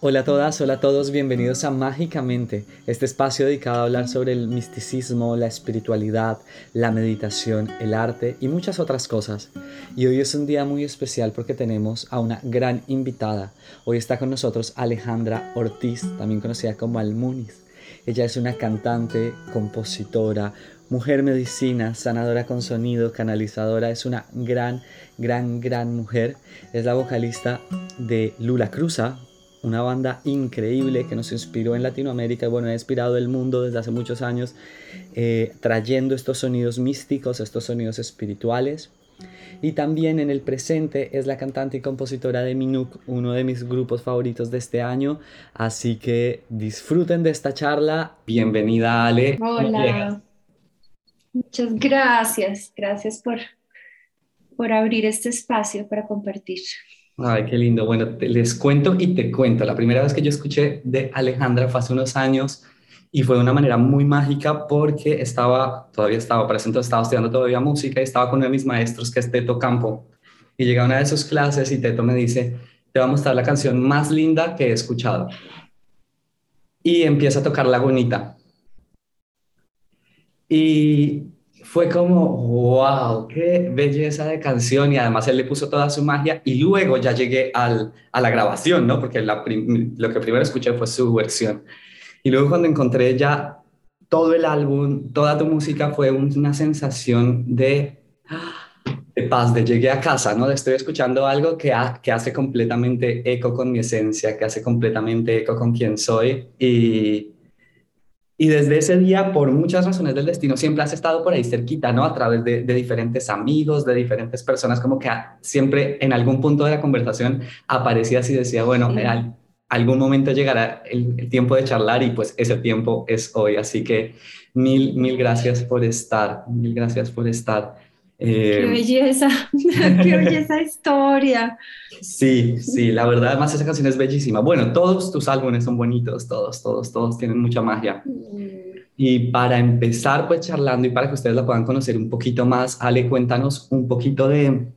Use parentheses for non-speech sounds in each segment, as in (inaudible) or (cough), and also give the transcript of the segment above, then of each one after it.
Hola a todas, hola a todos, bienvenidos a Mágicamente, este espacio dedicado a hablar sobre el misticismo, la espiritualidad, la meditación, el arte y muchas otras cosas. Y hoy es un día muy especial porque tenemos a una gran invitada. Hoy está con nosotros Alejandra Ortiz, también conocida como Almuniz. Ella es una cantante, compositora, mujer medicina, sanadora con sonido, canalizadora, es una gran, gran, gran mujer. Es la vocalista de Lula Cruza, una banda increíble que nos inspiró en Latinoamérica y bueno, ha inspirado el mundo desde hace muchos años, eh, trayendo estos sonidos místicos, estos sonidos espirituales. Y también en el presente es la cantante y compositora de Minuk, uno de mis grupos favoritos de este año. Así que disfruten de esta charla. Bienvenida, Ale. Hola. Muchas gracias. Gracias por, por abrir este espacio para compartir. Ay, qué lindo. Bueno, les cuento y te cuento. La primera vez que yo escuché de Alejandra fue hace unos años y fue de una manera muy mágica porque estaba, todavía estaba, para ese estaba estudiando todavía música y estaba con uno de mis maestros que es Teto Campo. Y llega una de sus clases y Teto me dice, te va a mostrar la canción más linda que he escuchado. Y empieza a tocar Lagunita. Y fue como, wow, qué belleza de canción y además él le puso toda su magia y luego ya llegué al, a la grabación, ¿no? Porque lo que primero escuché fue su versión. Y luego cuando encontré ya todo el álbum, toda tu música fue una sensación de, de paz, de llegué a casa, ¿no? Estoy escuchando algo que, que hace completamente eco con mi esencia, que hace completamente eco con quien soy y y desde ese día, por muchas razones del destino, siempre has estado por ahí cerquita, ¿no? A través de, diferentes amigos, de diferentes personas, como que siempre en algún punto de la conversación aparecías y decía, bueno, en algún momento llegará el, tiempo de charlar y pues ese tiempo es hoy. Así que mil, mil gracias por estar, mil gracias por estar. Qué eh, belleza, (laughs) qué belleza historia. Sí, sí, la verdad, además esa canción es bellísima. Bueno, todos tus álbumes son bonitos, todos, todos, todos tienen mucha magia. Mm. Y para empezar, pues charlando y para que ustedes la puedan conocer un poquito más, Ale, cuéntanos un poquito de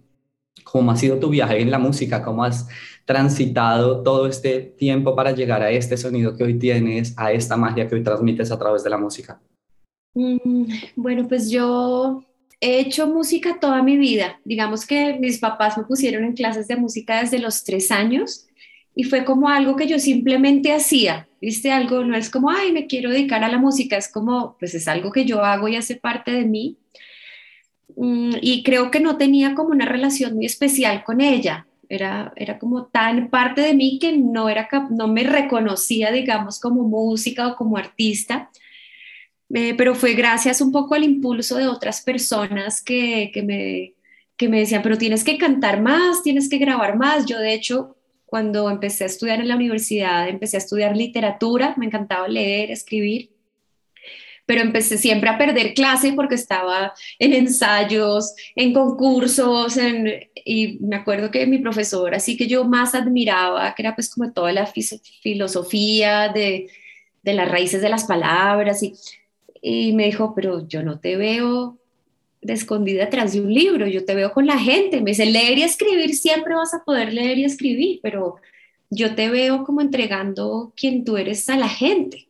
cómo ha sido tu viaje en la música, cómo has transitado todo este tiempo para llegar a este sonido que hoy tienes, a esta magia que hoy transmites a través de la música. Mm, bueno, pues yo he hecho música toda mi vida. Digamos que mis papás me pusieron en clases de música desde los tres años y fue como algo que yo simplemente hacía, ¿viste? Algo, no es como, ay, me quiero dedicar a la música, es como, pues es algo que yo hago y hace parte de mí. Mm, y creo que no tenía como una relación muy especial con ella. Era, era como tan parte de mí que no, era, no me reconocía, digamos, como música o como artista. Eh, pero fue gracias un poco al impulso de otras personas que, que, me, que me decían, pero tienes que cantar más, tienes que grabar más. Yo de hecho, cuando empecé a estudiar en la universidad, empecé a estudiar literatura, me encantaba leer, escribir, pero empecé siempre a perder clase porque estaba en ensayos, en concursos, y me acuerdo que mi profesor, así que yo más admiraba, que era pues como toda la filosofía de, de las raíces de las palabras, y y me dijo, pero yo no te veo de escondida atrás de un libro, yo te veo con la gente. Me dice, leer y escribir, siempre vas a poder leer y escribir, pero yo te veo como entregando quien tú eres a la gente.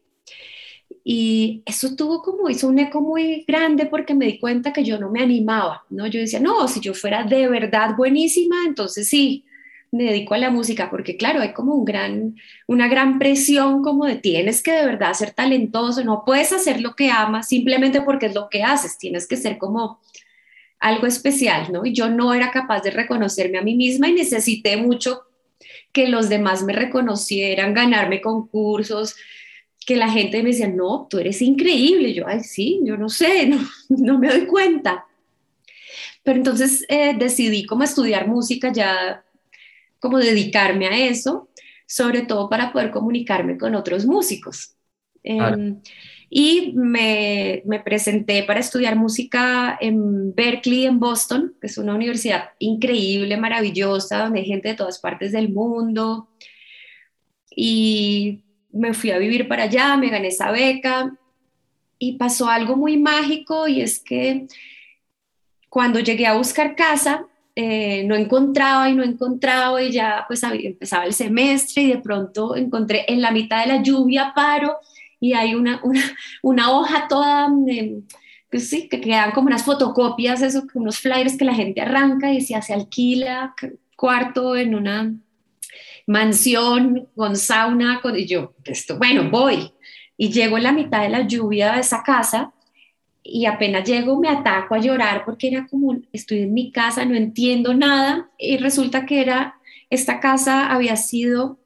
Y eso tuvo como, hizo un eco muy grande porque me di cuenta que yo no me animaba, ¿no? Yo decía, no, si yo fuera de verdad buenísima, entonces sí, me dedico a la música, porque claro, hay como un gran, una gran presión como de tienes que de verdad ser talentoso, no puedes hacer lo que amas simplemente porque es lo que haces, tienes que ser como algo especial, ¿no? Y yo no era capaz de reconocerme a mí misma y necesité mucho que los demás me reconocieran, ganarme concursos, que la gente me decía, no, tú eres increíble. Yo, ay, sí, yo no sé, (laughs) no, no me doy cuenta. Pero entonces eh, decidí como estudiar música ya como dedicarme a eso, sobre todo para poder comunicarme con otros músicos. Em, y me, me, presenté para estudiar música en Berkeley, en Boston, que es una universidad increíble, maravillosa, donde hay gente de todas partes del mundo. Y me fui a vivir para allá, me gané esa beca y pasó algo muy mágico y es que cuando llegué a buscar casa, eh, no encontraba y no encontraba y ya pues empezaba el semestre y de pronto encontré en la mitad de la lluvia paro y hay una, una, hoja toda, eh, pues sí, que quedan como unas fotocopias, eso, unos flyers que la gente arranca y decía, se alquila cuarto en una mansión con sauna, con, y yo, esto, bueno, voy. Y llego en la mitad de la lluvia de esa casa y apenas llego me ataco a llorar porque era como, estoy en mi casa, no entiendo nada y resulta que era, esta casa había sido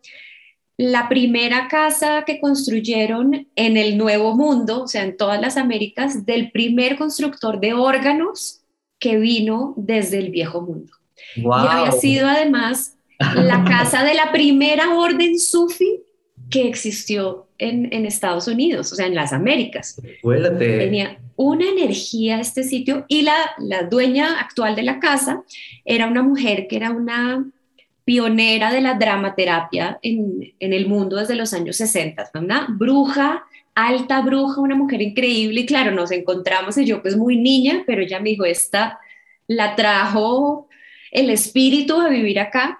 la primera casa que construyeron en el Nuevo Mundo, o sea, en todas las Américas, del primer constructor de órganos que vino desde el Viejo Mundo. Y había sido además la casa de la primera orden sufi que existió en, en Estados Unidos, o sea, en las Américas. Tenía una energía este sitio y la, la dueña actual de la casa era una mujer que era una pionera de la dramaterapia en, en, el mundo desde los años 60, una bruja, alta bruja, una mujer increíble. Y claro, nos encontramos y yo pues muy niña, pero ella me dijo, esta la trajo el espíritu a vivir acá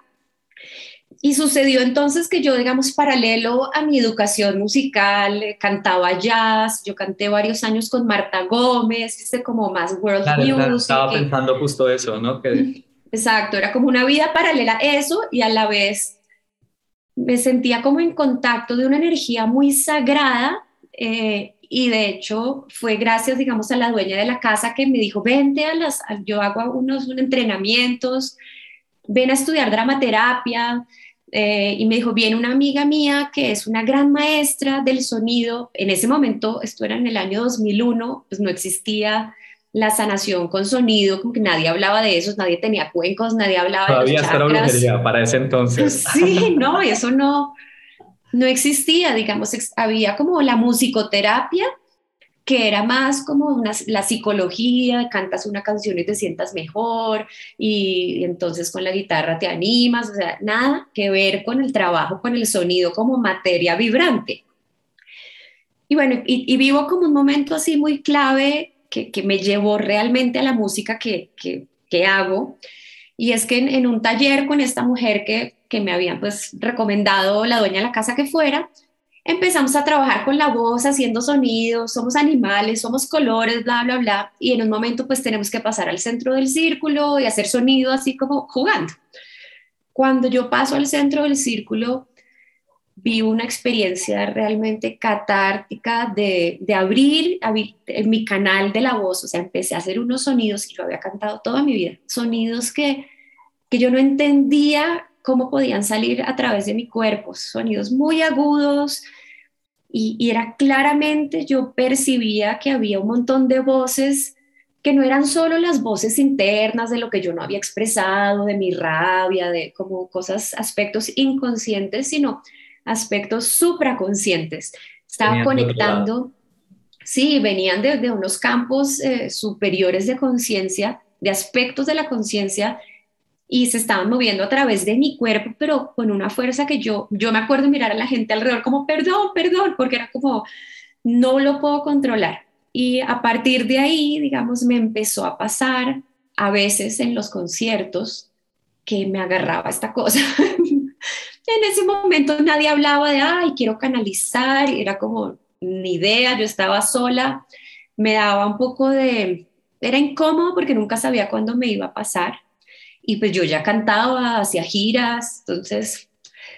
y sucedió entonces que yo, digamos, paralelo a mi educación musical, eh, cantaba jazz, yo canté varios años con Marta Gómez, hice como más world music. estaba pensando justo eso, ¿no? Que... Exacto, era como una vida paralela a eso y a la vez me sentía como en contacto de una energía muy sagrada eh, y de hecho fue gracias, digamos, a la dueña de la casa que me dijo, vente a las, yo hago unos entrenamientos, ven a estudiar dramaterapia, eh, y me dijo, viene una amiga mía que es una gran maestra del sonido. En ese momento, esto era en el año 2001, pues no existía la sanación con sonido, como que nadie hablaba de eso, nadie tenía cuencos, nadie hablaba Todavía de los brujería para ese entonces. (laughs) Sí, no, eso no, no existía, digamos, había como la musicoterapia, que era más como una, la psicología, cantas una canción y te sientas mejor y, entonces con la guitarra te animas, o sea, nada que ver con el trabajo, con el sonido como materia vibrante. Y bueno, y, vivo como un momento así muy clave que, que, me llevó realmente a la música que, que, que hago. Y es que en, en, un taller con esta mujer que, que me habían pues recomendado la dueña de la casa que fuera, empezamos a trabajar con la voz, haciendo sonidos, somos animales, somos colores, bla, bla, bla, y en un momento pues tenemos que pasar al centro del círculo y hacer sonido así como jugando. Cuando yo paso al centro del círculo, vi una experiencia realmente catártica de, de abrir, abrir mi canal de la voz, o sea, empecé a hacer unos sonidos que yo había cantado toda mi vida, sonidos que, que yo no entendía cómo podían salir a través de mi cuerpo, sonidos muy agudos y, era claramente, yo percibía que había un montón de voces que no eran solo las voces internas de lo que yo no había expresado, de mi rabia, de como cosas, aspectos inconscientes, sino aspectos supraconscientes. Estaba conectando, sí, venían de, unos campos eh, superiores de conciencia, de aspectos de la conciencia y se estaban moviendo a través de mi cuerpo, pero con una fuerza que yo, yo me acuerdo mirar a la gente alrededor como, perdón, perdón, porque era como, no lo puedo controlar. Y a partir de ahí, digamos, me empezó a pasar a veces en los conciertos que me agarraba esta cosa. (laughs) en ese momento nadie hablaba de, ay, quiero canalizar, era como ni idea, yo estaba sola, me daba un poco de, era incómodo porque nunca sabía cuándo me iba a pasar y pues yo ya cantaba, hacía giras, entonces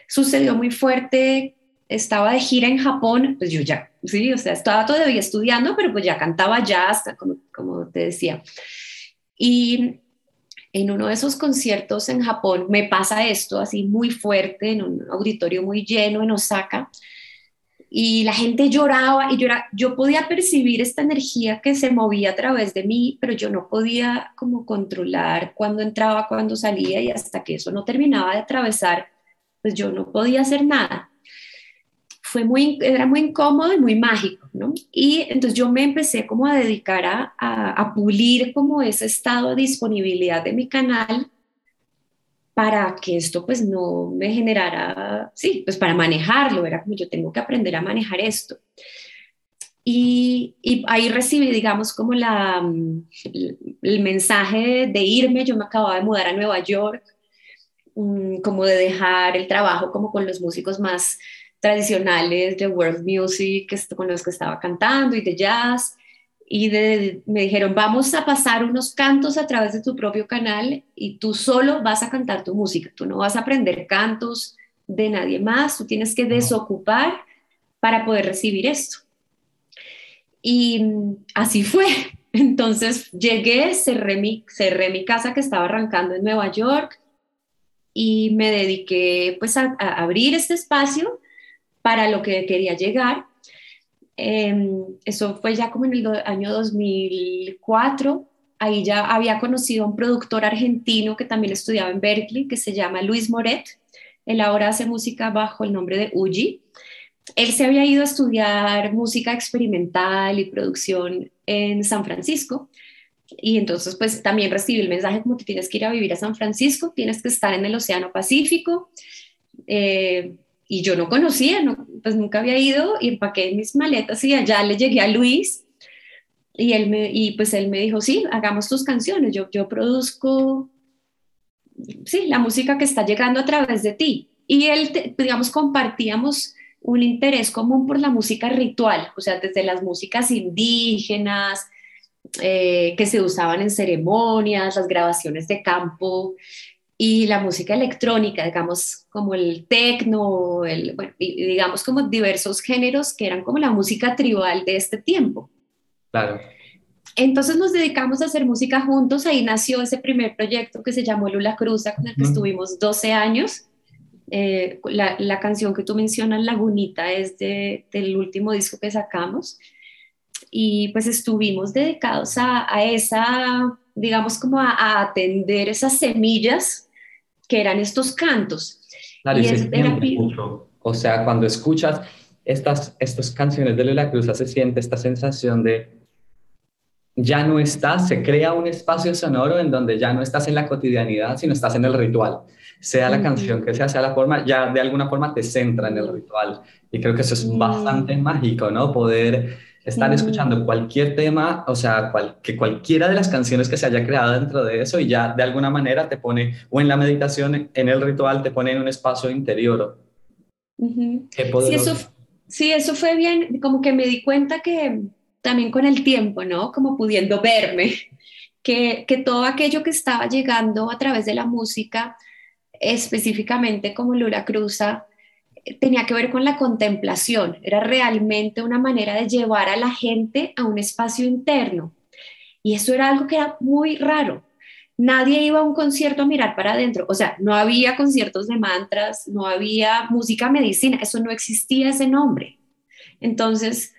sucedió muy fuerte, estaba de gira en Japón, pues yo ya, sí, o sea, estaba todavía estudiando, pero pues ya cantaba jazz, como, como te decía. Y en uno de esos conciertos en Japón me pasa esto así muy fuerte, en un auditorio muy lleno en Osaka, y la gente lloraba y. Yo podía percibir esta energía que se movía a través de mí, pero yo no podía como controlar cuándo entraba, cuándo salía y hasta que eso no terminaba de atravesar, pues yo no podía hacer nada. Fue muy, era muy incómodo y muy mágico, ¿no? Y entonces yo me empecé como a dedicar a, a, a pulir como ese estado de disponibilidad de mi canal para que esto pues no me generara, sí, pues para manejarlo, era como yo tengo que aprender a manejar esto. Y, ahí recibí, digamos, como la, el mensaje de irme. Yo me acababa de mudar a Nueva York, mm, como de dejar el trabajo como con los músicos más tradicionales de world music con los que estaba cantando y de jazz. Y me dijeron, vamos a pasar unos cantos a través de tu propio canal y tú solo vas a cantar tu música. Tú no vas a aprender cantos de nadie más, tú tienes que desocupar para poder recibir esto. Y así fue. (laughs) Entonces llegué, cerré mi, cerré mi casa que estaba arrancando en Nueva York y me dediqué pues a, a abrir este espacio para lo que quería llegar. Em, eso fue ya como en el año 2004. Ahí ya había conocido a un productor argentino que también estudiaba en Berkeley, que se llama Luis Moret. Él ahora hace música bajo el nombre de Uji. Él se había ido a estudiar música experimental y producción en San Francisco. Y entonces, pues también recibí el mensaje como que tienes que ir a vivir a San Francisco, tienes que estar en el Océano Pacífico. Eh, y yo no conocía, no, pues nunca había ido y empaqué mis maletas y allá le llegué a Luis y él me, y pues él me dijo, sí, hagamos tus canciones, yo, yo produzco, sí, la música que está llegando a través de ti. Y él, digamos, compartíamos un interés común por la música ritual, o sea, desde las músicas indígenas, eh, que se usaban en ceremonias, las grabaciones de campo, y la música electrónica, digamos, como el techno, el, bueno, digamos como diversos géneros que eran como la música tribal de este tiempo. Claro. Entonces nos dedicamos a hacer música juntos, ahí nació ese primer proyecto que se llamó Lula Cruza, con el que estuvimos 12 años. Eh, la, la, canción que tú mencionas, Lagunita, es de, del último disco que sacamos. Y pues estuvimos dedicados a, a esa, digamos, como a, a atender esas semillas que eran estos cantos. Claro, y, O sea, cuando escuchas estas, estas canciones de la Cruz, se siente esta sensación de ya no estás, se crea un espacio sonoro en donde ya no estás en la cotidianidad, sino estás en el ritual. Sea la canción que sea, sea la forma, ya de alguna forma te centra en el ritual. Y creo que eso es bastante mágico, ¿no? Poder estar escuchando cualquier tema, o sea, que cualquiera de las canciones que se haya creado dentro de eso y ya de alguna manera te pone, o en la meditación, en el ritual, te pone en un espacio interior. Qué sí, eso, sí, eso fue bien, como que me di cuenta que también con el tiempo, ¿no? Como pudiendo verme, (laughs) que, que todo aquello que estaba llegando a través de la música, específicamente como Lula Cruza, tenía que ver con la contemplación, era realmente una manera de llevar a la gente a un espacio interno. Y eso era algo que era muy raro. Nadie iba a un concierto a mirar para adentro, o sea, no había conciertos de mantras, no había música medicina, eso no existía ese nombre. Entonces,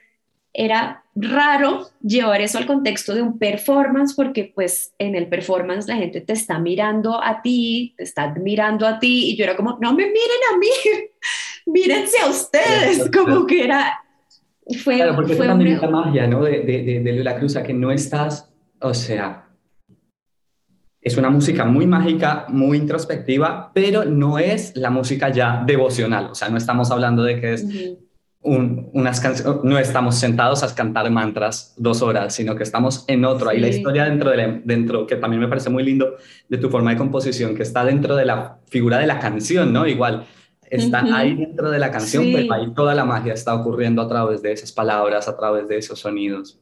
era raro llevar eso al contexto de un performance porque pues en el performance la gente te está mirando a ti, te está mirando a ti y yo era como, no me miren a mí, mírense a ustedes, como que era... Fue, claro, porque fue también la magia, ¿no? De, de, de, la Cruz, a que no estás, o sea, es una música muy mágica, muy introspectiva, pero no es la música ya devocional, o sea, no estamos hablando de que es unas canciones, no estamos sentados a cantar mantras dos horas, sino que estamos en otro. Ahí la historia dentro, de dentro, que también me parece muy lindo, de tu forma de composición, que está dentro de la figura de la canción, ¿no? Igual, está ahí dentro de la canción, pero ahí toda la magia está ocurriendo a través de esas palabras, a través de esos sonidos.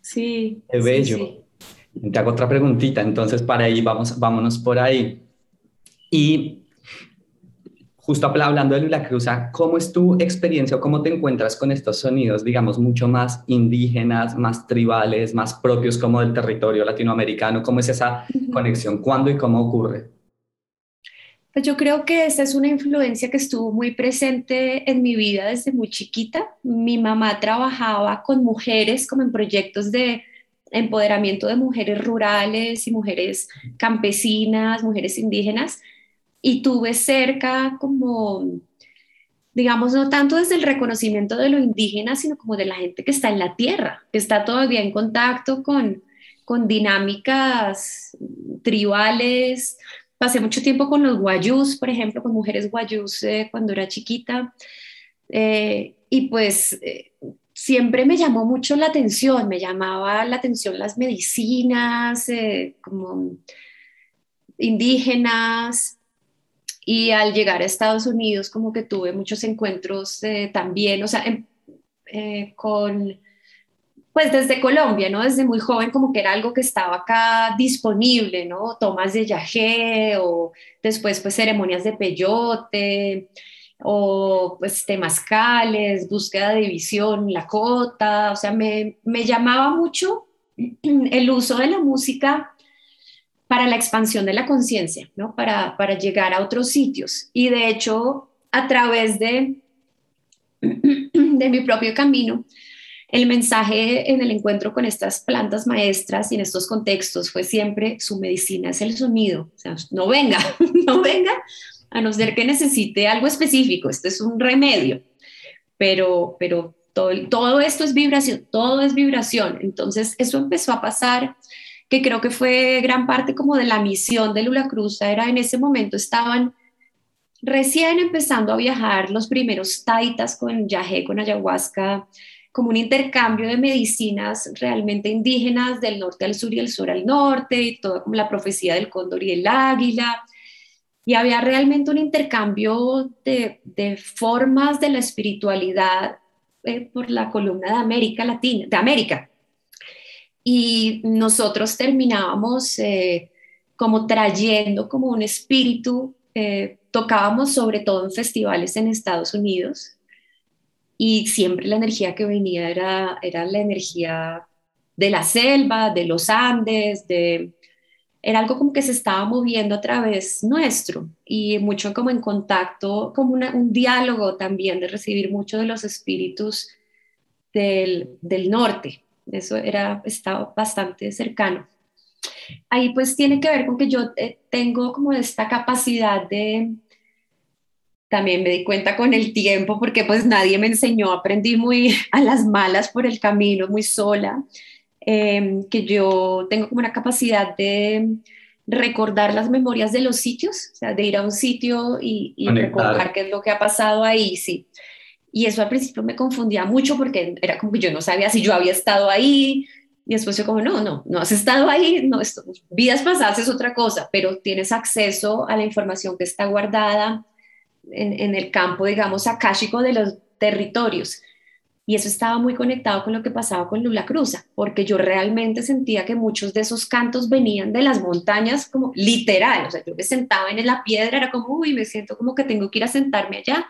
Sí. Qué bello. Te hago otra preguntita, entonces para ahí vamos, vámonos por ahí. Y justo hablando de Lula Cruz, ¿cómo es tu experiencia o cómo te encuentras con estos sonidos, digamos, mucho más indígenas, más tribales, más propios como del territorio latinoamericano? ¿Cómo es esa conexión? ¿Cuándo y cómo ocurre? Pues yo creo que esa es una influencia que estuvo muy presente en mi vida desde muy chiquita. Mi mamá trabajaba con mujeres como en proyectos de empoderamiento de mujeres rurales y mujeres campesinas, mujeres indígenas y tuve cerca como, digamos, no tanto desde el reconocimiento de lo indígena, sino como de la gente que está en la tierra, que está todavía en contacto con, con dinámicas tribales. Pasé mucho tiempo con los guayús, por ejemplo, con mujeres guayús eh, cuando era chiquita. Eh, y pues eh, siempre me llamó mucho la atención, me llamaba la atención las medicinas, como indígenas, y al llegar a Estados Unidos como que tuve muchos encuentros también, o sea, em, con, pues desde Colombia, ¿no? Desde muy joven como que era algo que estaba acá disponible, ¿no? Tomas de yagé o después pues ceremonias de peyote o pues temazcales, búsqueda de visión, la cota, o sea, me, me llamaba mucho (clears throat) el uso de la música para la expansión de la conciencia, ¿no? Para, para llegar a otros sitios. Y de hecho, a través de, (clears throat) de mi propio camino, el mensaje en el encuentro con estas plantas maestras y en estos contextos fue siempre su medicina es el sonido. O sea, no venga, (laughs) no venga, a no ser que necesite algo específico. Esto es un remedio. Pero, pero todo, esto es vibración, todo es vibración. Entonces, eso empezó a pasar que creo que fue gran parte como de la misión de Lula Cruz, era en ese momento estaban recién empezando a viajar los primeros taitas con yagé, con ayahuasca, como un intercambio de medicinas realmente indígenas del norte al sur y del sur al norte, y toda como la profecía del cóndor y el águila. Y había realmente un intercambio de, de formas de la espiritualidad eh, por la columna de América Latina, de América, y nosotros terminábamos eh, como trayendo como un espíritu, eh, tocábamos sobre todo en festivales en Estados Unidos y siempre la energía que venía era, era la energía de la selva, de los Andes, de, era algo como que se estaba moviendo a través nuestro y mucho como en contacto, como un diálogo también de recibir mucho de los espíritus del, del norte. Eso era, estaba bastante cercano. Ahí pues tiene que ver con que yo eh, tengo como esta capacidad de, también me di cuenta con el tiempo, porque pues nadie me enseñó, aprendí muy (laughs) a las malas por el camino, muy sola, em, que yo tengo como una capacidad de recordar las memorias de los sitios, o sea, de ir a un sitio y, y recordar qué es lo que ha pasado ahí, sí. Y eso al principio me confundía mucho porque era como que yo no sabía si yo había estado ahí. Y después yo como, no, no, no has estado ahí, no, esto, vidas pasadas es otra cosa, pero tienes acceso a la información que está guardada en, el campo, digamos, akáshico de los territorios. Y eso estaba muy conectado con lo que pasaba con Lula Cruza, porque yo realmente sentía que muchos de esos cantos venían de las montañas, como literal. O sea, yo me sentaba en la piedra, era como, uy, me siento como que tengo que ir a sentarme allá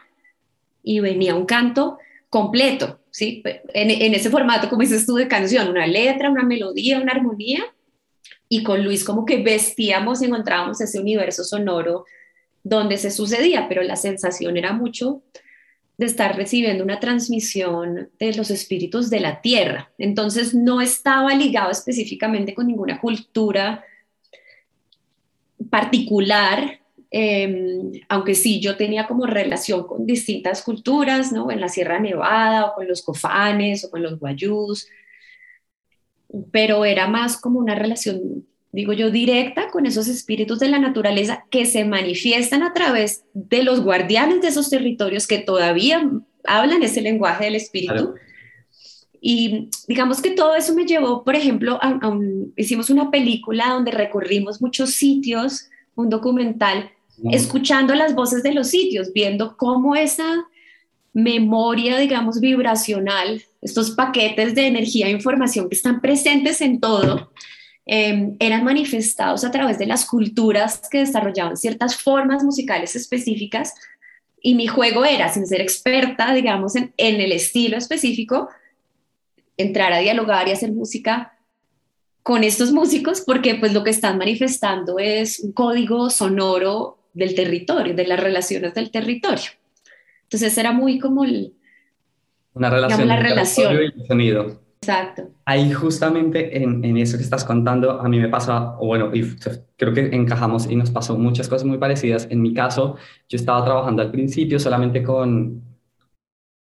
y venía un canto completo, ¿sí? En, ese formato, como dices tú, de canción, una letra, una melodía, una armonía, y con Luis como que vestíamos y encontrábamos ese universo sonoro donde se sucedía, pero la sensación era mucho de estar recibiendo una transmisión de los espíritus de la tierra. Entonces no estaba ligado específicamente con ninguna cultura particular, Em, aunque sí, yo tenía como relación con distintas culturas, ¿no? En la Sierra Nevada o con los cofanes o con los guayús, pero era más como una relación, digo yo, directa con esos espíritus de la naturaleza que se manifiestan a través de los guardianes de esos territorios que todavía hablan ese lenguaje del espíritu. Y digamos que todo eso me llevó, por ejemplo, hicimos una película donde recorrimos muchos sitios, un documental escuchando las voces de los sitios, viendo cómo esa memoria, digamos, vibracional, estos paquetes de energía e información que están presentes en todo, em, eran manifestados a través de las culturas que desarrollaban ciertas formas musicales específicas. Y mi juego era, sin ser experta, digamos, en, en el estilo específico, entrar a dialogar y hacer música con estos músicos porque pues lo que están manifestando es un código sonoro del territorio, de las relaciones del territorio. Entonces era muy como el, una relación la relación. y el sonido. Exacto. Ahí justamente en, en, eso que estás contando, a mí me pasa, o bueno, y creo que encajamos y nos pasó muchas cosas muy parecidas. En mi caso, yo estaba trabajando al principio solamente con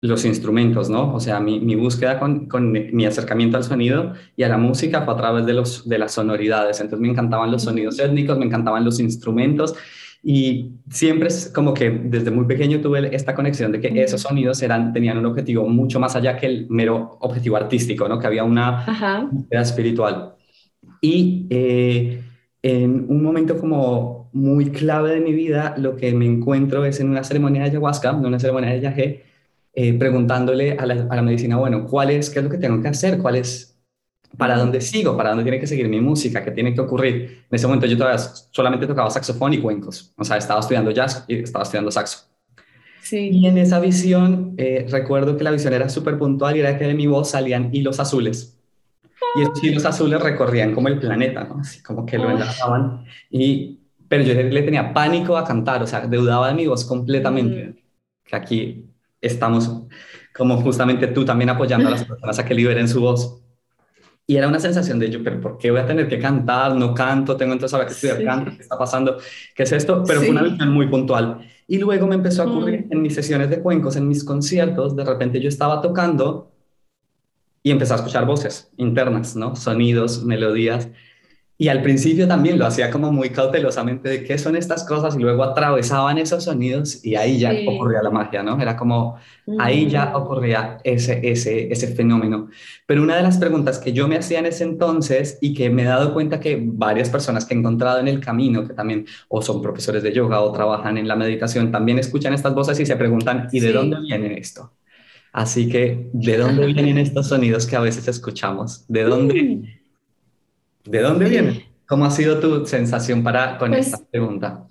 los instrumentos, ¿no? O sea, mi, mi búsqueda con, con, mi acercamiento al sonido y a la música fue a través de, los, de las sonoridades. Entonces me encantaban los sonidos étnicos, me encantaban los instrumentos Y siempre es como que desde muy pequeño tuve esta conexión de que esos sonidos eran, tenían un objetivo mucho más allá que el mero objetivo artístico, ¿no? Que había una búsqueda espiritual. Y eh, en un momento como muy clave de mi vida, lo que me encuentro es en una ceremonia de ayahuasca, en una ceremonia de yagé, eh, preguntándole a la, a la, medicina, bueno, ¿cuál es, qué es lo que tengo que hacer? ¿Cuál es para dónde sigo, para dónde tiene que seguir mi música, qué tiene que ocurrir. En ese momento yo todavía solamente tocaba saxofón y cuencos, o sea, estaba estudiando jazz y estaba estudiando saxo. Sí. Y en esa visión, eh, recuerdo que la visión era súper puntual y era que de mi voz salían hilos azules. Y esos hilos azules recorrían como el planeta, ¿no? Así como que lo enlazaban. Y, pero yo le tenía pánico a cantar, o sea, deudaba de mi voz completamente. Mm. Que aquí estamos, como justamente tú también apoyando a las personas a que liberen su voz. Y era una sensación de yo, pero ¿por qué voy a tener que cantar? No canto, tengo entonces ahora que estudiar canto, ¿qué está pasando? ¿Qué es esto? Pero fue una visión muy puntual. Y luego me empezó a ocurrir mm. en mis sesiones de cuencos, en mis conciertos, de repente yo estaba tocando y empecé a escuchar voces internas, ¿no? Sonidos, melodías. Y al principio también lo hacía como muy cautelosamente de qué son estas cosas y luego atravesaban esos sonidos y ahí ya ocurría la magia, ¿no? Era como, ahí ya ocurría ese, ese, ese fenómeno. Pero una de las preguntas que yo me hacía en ese entonces y que me he dado cuenta que varias personas que he encontrado en el camino, que también o son profesores de yoga o trabajan en la meditación, también escuchan estas voces y se preguntan, ¿y de dónde viene esto? Así que, ¿de dónde vienen estos sonidos que a veces escuchamos? ¿De dónde? Mm. ¿De dónde viene? ¿Cómo ha sido tu sensación para, con pues esta pregunta?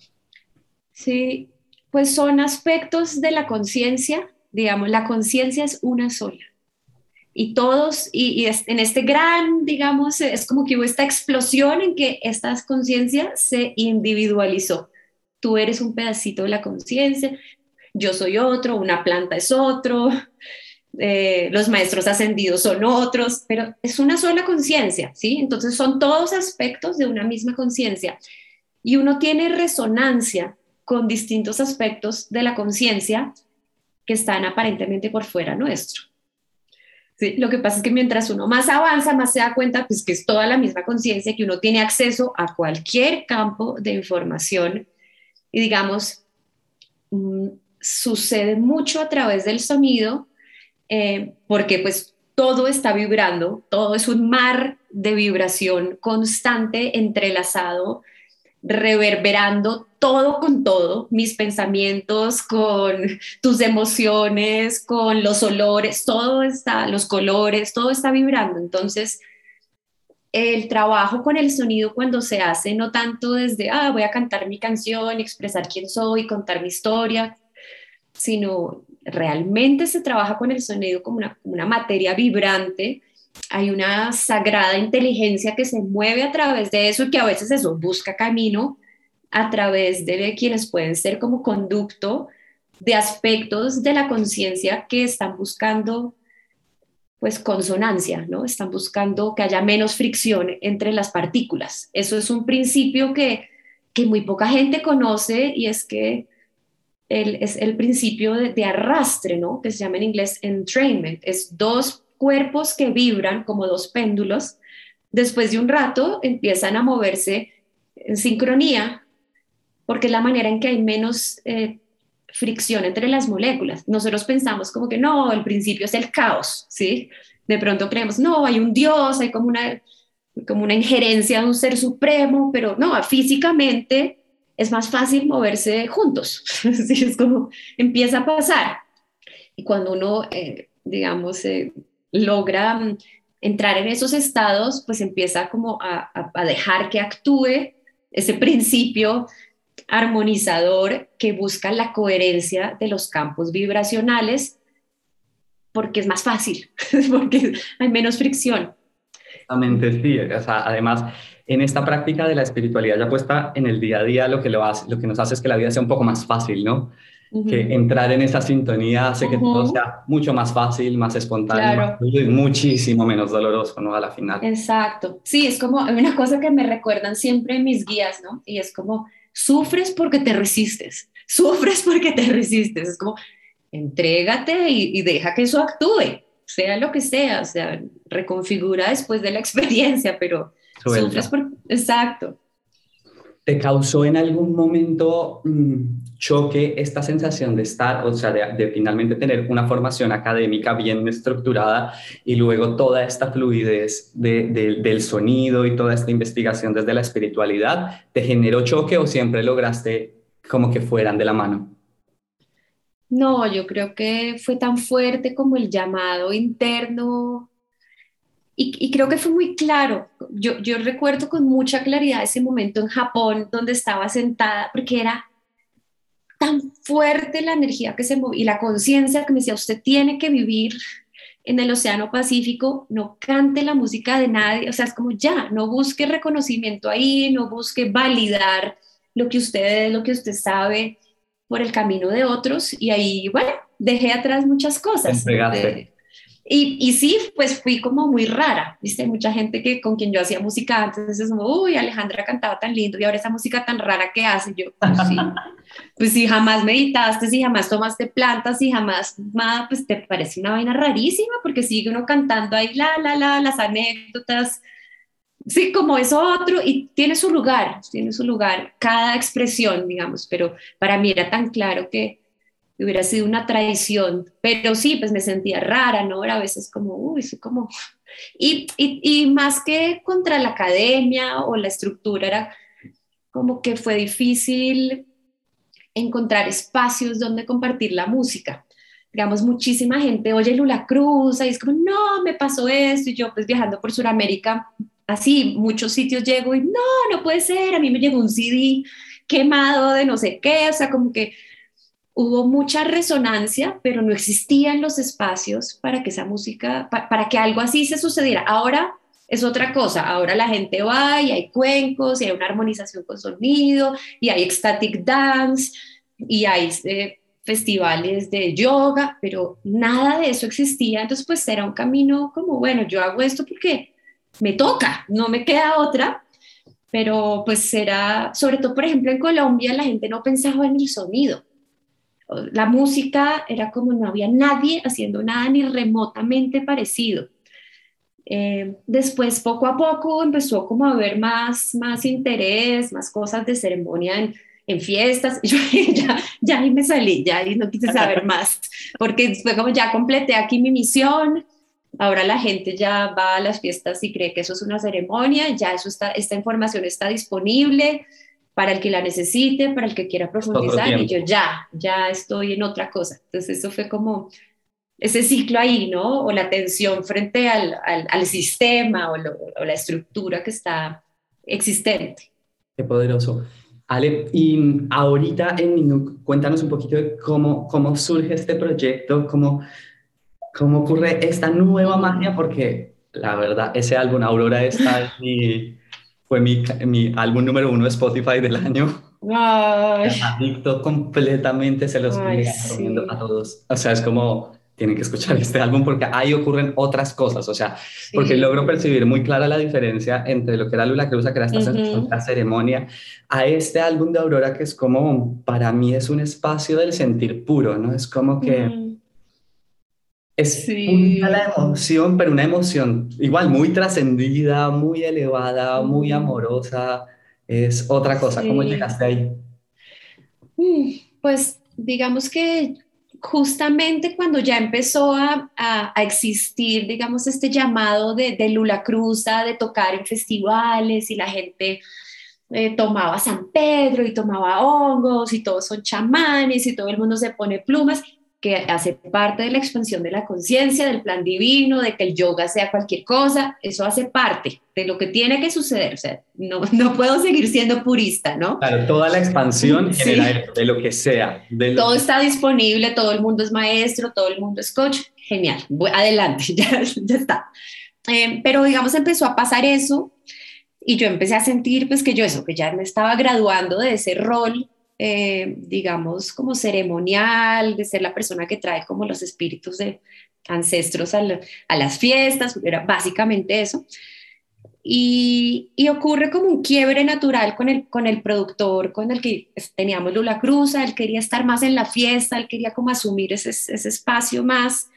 Sí, pues son aspectos de la conciencia, digamos, la conciencia es una sola. Y todos, y, en este gran, digamos, es como que hubo esta explosión en que esta conciencia se individualizó. Tú eres un pedacito de la conciencia, yo soy otro, una planta es otro, eh, los maestros ascendidos son otros, pero es una sola conciencia, ¿sí? Entonces son todos aspectos de una misma conciencia y uno tiene resonancia con distintos aspectos de la conciencia que están aparentemente por fuera nuestro. Lo que pasa es que mientras uno más avanza, más se da cuenta pues, que es toda la misma conciencia, que uno tiene acceso a cualquier campo de información y digamos, mm, sucede mucho a través del sonido eh, porque pues todo está vibrando, todo es un mar de vibración constante, entrelazado, reverberando todo con todo, mis pensamientos, con tus emociones, con los olores, todo está, los colores, todo está vibrando. Entonces, el trabajo con el sonido cuando se hace, no tanto desde, ah, voy a cantar mi canción, expresar quién soy, contar mi historia, sino realmente se trabaja con el sonido como una, materia vibrante, hay una sagrada inteligencia que se mueve a través de eso y que a veces eso busca camino a través de quienes pueden ser como conducto de aspectos de la conciencia que están buscando pues consonancia, ¿no? Están buscando que haya menos fricción entre las partículas. Eso es un principio que, que muy poca gente conoce y es que es el principio de, arrastre, ¿no? Que se llama en inglés entrainment. Es dos cuerpos que vibran como dos péndulos. Después de un rato empiezan a moverse en sincronía porque es la manera en que hay menos eh, fricción entre las moléculas. Nosotros pensamos como que no, el principio es el caos, ¿sí? De pronto creemos, no, hay un Dios, hay como una, como una injerencia de un ser supremo, pero no, físicamente es más fácil moverse juntos. (laughs) es como empieza a pasar. Y cuando uno, eh, digamos, eh, logra mm, entrar en esos estados, pues empieza como a, dejar que actúe ese principio armonizador que busca la coherencia de los campos vibracionales, porque es más fácil, (laughs) porque hay menos fricción. Exactamente, sí. O sea, además, en esta práctica de la espiritualidad ya puesta en el día a día, lo que, lo, hace, lo que nos hace es que la vida sea un poco más fácil, ¿no? Que entrar en esa sintonía hace que todo sea mucho más fácil, más espontáneo y muchísimo menos doloroso, ¿no? A la final. Exacto. Sí, es como una cosa que me recuerdan siempre mis guías, ¿no? Y es como, sufres porque te resistes, sufres porque te resistes. Es como, entrégate y, y deja que eso actúe, sea lo que sea, o sea, reconfigura después de la (laughs) experiencia, pero Exacto. ¿Te causó en algún momento mm, choque esta sensación de estar, o sea, de, finalmente tener una formación académica bien estructurada y luego toda esta fluidez del sonido y toda esta investigación desde la espiritualidad? ¿Te generó choque o siempre lograste como que fueran de la mano? No, yo creo que fue tan fuerte como el llamado interno y, creo que fue muy claro. Yo, yo recuerdo con mucha claridad ese momento en Japón donde estaba sentada, porque era tan fuerte la energía que se movía y la conciencia que me decía, usted tiene que vivir en el Océano Pacífico, no cante la música de nadie, o sea, es como ya, no busque reconocimiento ahí, no busque validar lo que usted lo que usted sabe por el camino de otros y ahí, bueno, dejé atrás muchas cosas. Y, y, sí, pues fui como muy rara, ¿viste? Mucha gente que con quien yo hacía música antes, es como, uy, Alejandra cantaba tan lindo y ahora esa música tan rara que hace. Yo, pues sí, (laughs) pues si jamás meditaste, si jamás tomaste plantas, si jamás, nada, pues te parece una vaina rarísima porque sigue uno cantando ahí, la, la, la, las anécdotas, sí, como eso otro, y tiene su lugar, tiene su lugar, cada expresión, digamos, pero para mí era tan claro que hubiera sido una traición, pero sí, pues me sentía rara, ¿no? Era a veces como, uy, soy como... Y, y, más que contra la academia o la estructura, era como que fue difícil encontrar espacios donde compartir la música. Digamos, muchísima gente oye Lula Cruz y es como, no, me pasó esto, y yo pues viajando por Sudamérica, así, muchos sitios llego y no, no puede ser, a mí me llegó un CD quemado de no sé qué, o sea, como que hubo mucha resonancia, pero no existían los espacios para que esa música, para, que algo así se sucediera. Ahora es otra cosa, ahora la gente va y hay cuencos y hay una armonización con sonido y hay ecstatic dance y hay eh, festivales de yoga, pero nada de eso existía, entonces pues era un camino como, bueno, yo hago esto porque me toca, no me queda otra, pero pues era, sobre todo por ejemplo en Colombia la gente no pensaba en el sonido, la música era como no había nadie haciendo nada ni remotamente parecido. Eh, después, poco a poco, empezó como a haber más, más interés, más cosas de ceremonia en, en fiestas. (laughs) Yo ya, ya ahí me salí, ya ahí no quise saber (laughs) más, porque fue como ya completé aquí mi misión. Ahora la gente ya va a las fiestas y cree que eso es una ceremonia, ya eso está, esta información está disponible para el que la necesite, para el que quiera profundizar, y yo ya, ya estoy en otra cosa. Entonces eso fue como ese ciclo ahí, ¿no? O la tensión frente al, al, sistema o, o, la estructura que está existente. Qué poderoso. Ale, y ahorita en cuéntanos un poquito de cómo, cómo surge este proyecto, cómo, cómo ocurre esta nueva magia, porque la verdad, ese álbum Aurora está en fue mi, mi álbum número uno de Spotify del año. Ay. Adicto completamente, se los Ay, a todos. O sea, es como, tienen que escuchar (laughs) este álbum porque ahí ocurren otras cosas, o sea, porque logro percibir muy clara la diferencia entre lo que era Lula Cruz, que era esta ceremonia, a este álbum de Aurora que es como, para mí es un espacio del sentir puro, ¿no? Es como que... Es una emoción, pero una emoción igual muy trascendida, muy elevada, muy amorosa. Es otra cosa. ¿Cómo llegaste ahí? Mm, pues digamos que justamente cuando ya empezó a, a, existir, digamos, este llamado de, de, Lula Cruza, de tocar en festivales y la gente eh, tomaba San Pedro y tomaba hongos y todos son chamanes y todo el mundo se pone plumas, que hace parte de la expansión de la conciencia, del plan divino, de que el yoga sea cualquier cosa, eso hace parte de lo que tiene que suceder. O sea, no, (laughs) no puedo seguir siendo purista, ¿no? Claro, toda la expansión de lo que sea. todo está disponible, todo el mundo es maestro, todo el mundo es coach. Genial, adelante, (laughs) ya, ya está. Eh, pero digamos, empezó a pasar eso y yo empecé a sentir pues que yo eso, que ya me estaba graduando de ese rol eh, digamos, como ceremonial, de ser la persona que trae como los espíritus de ancestros a, las fiestas, era básicamente eso. Y, ocurre como un quiebre natural con el, con el productor con el que teníamos Lula Cruz, él quería estar más en la fiesta, él quería como asumir ese, ese espacio más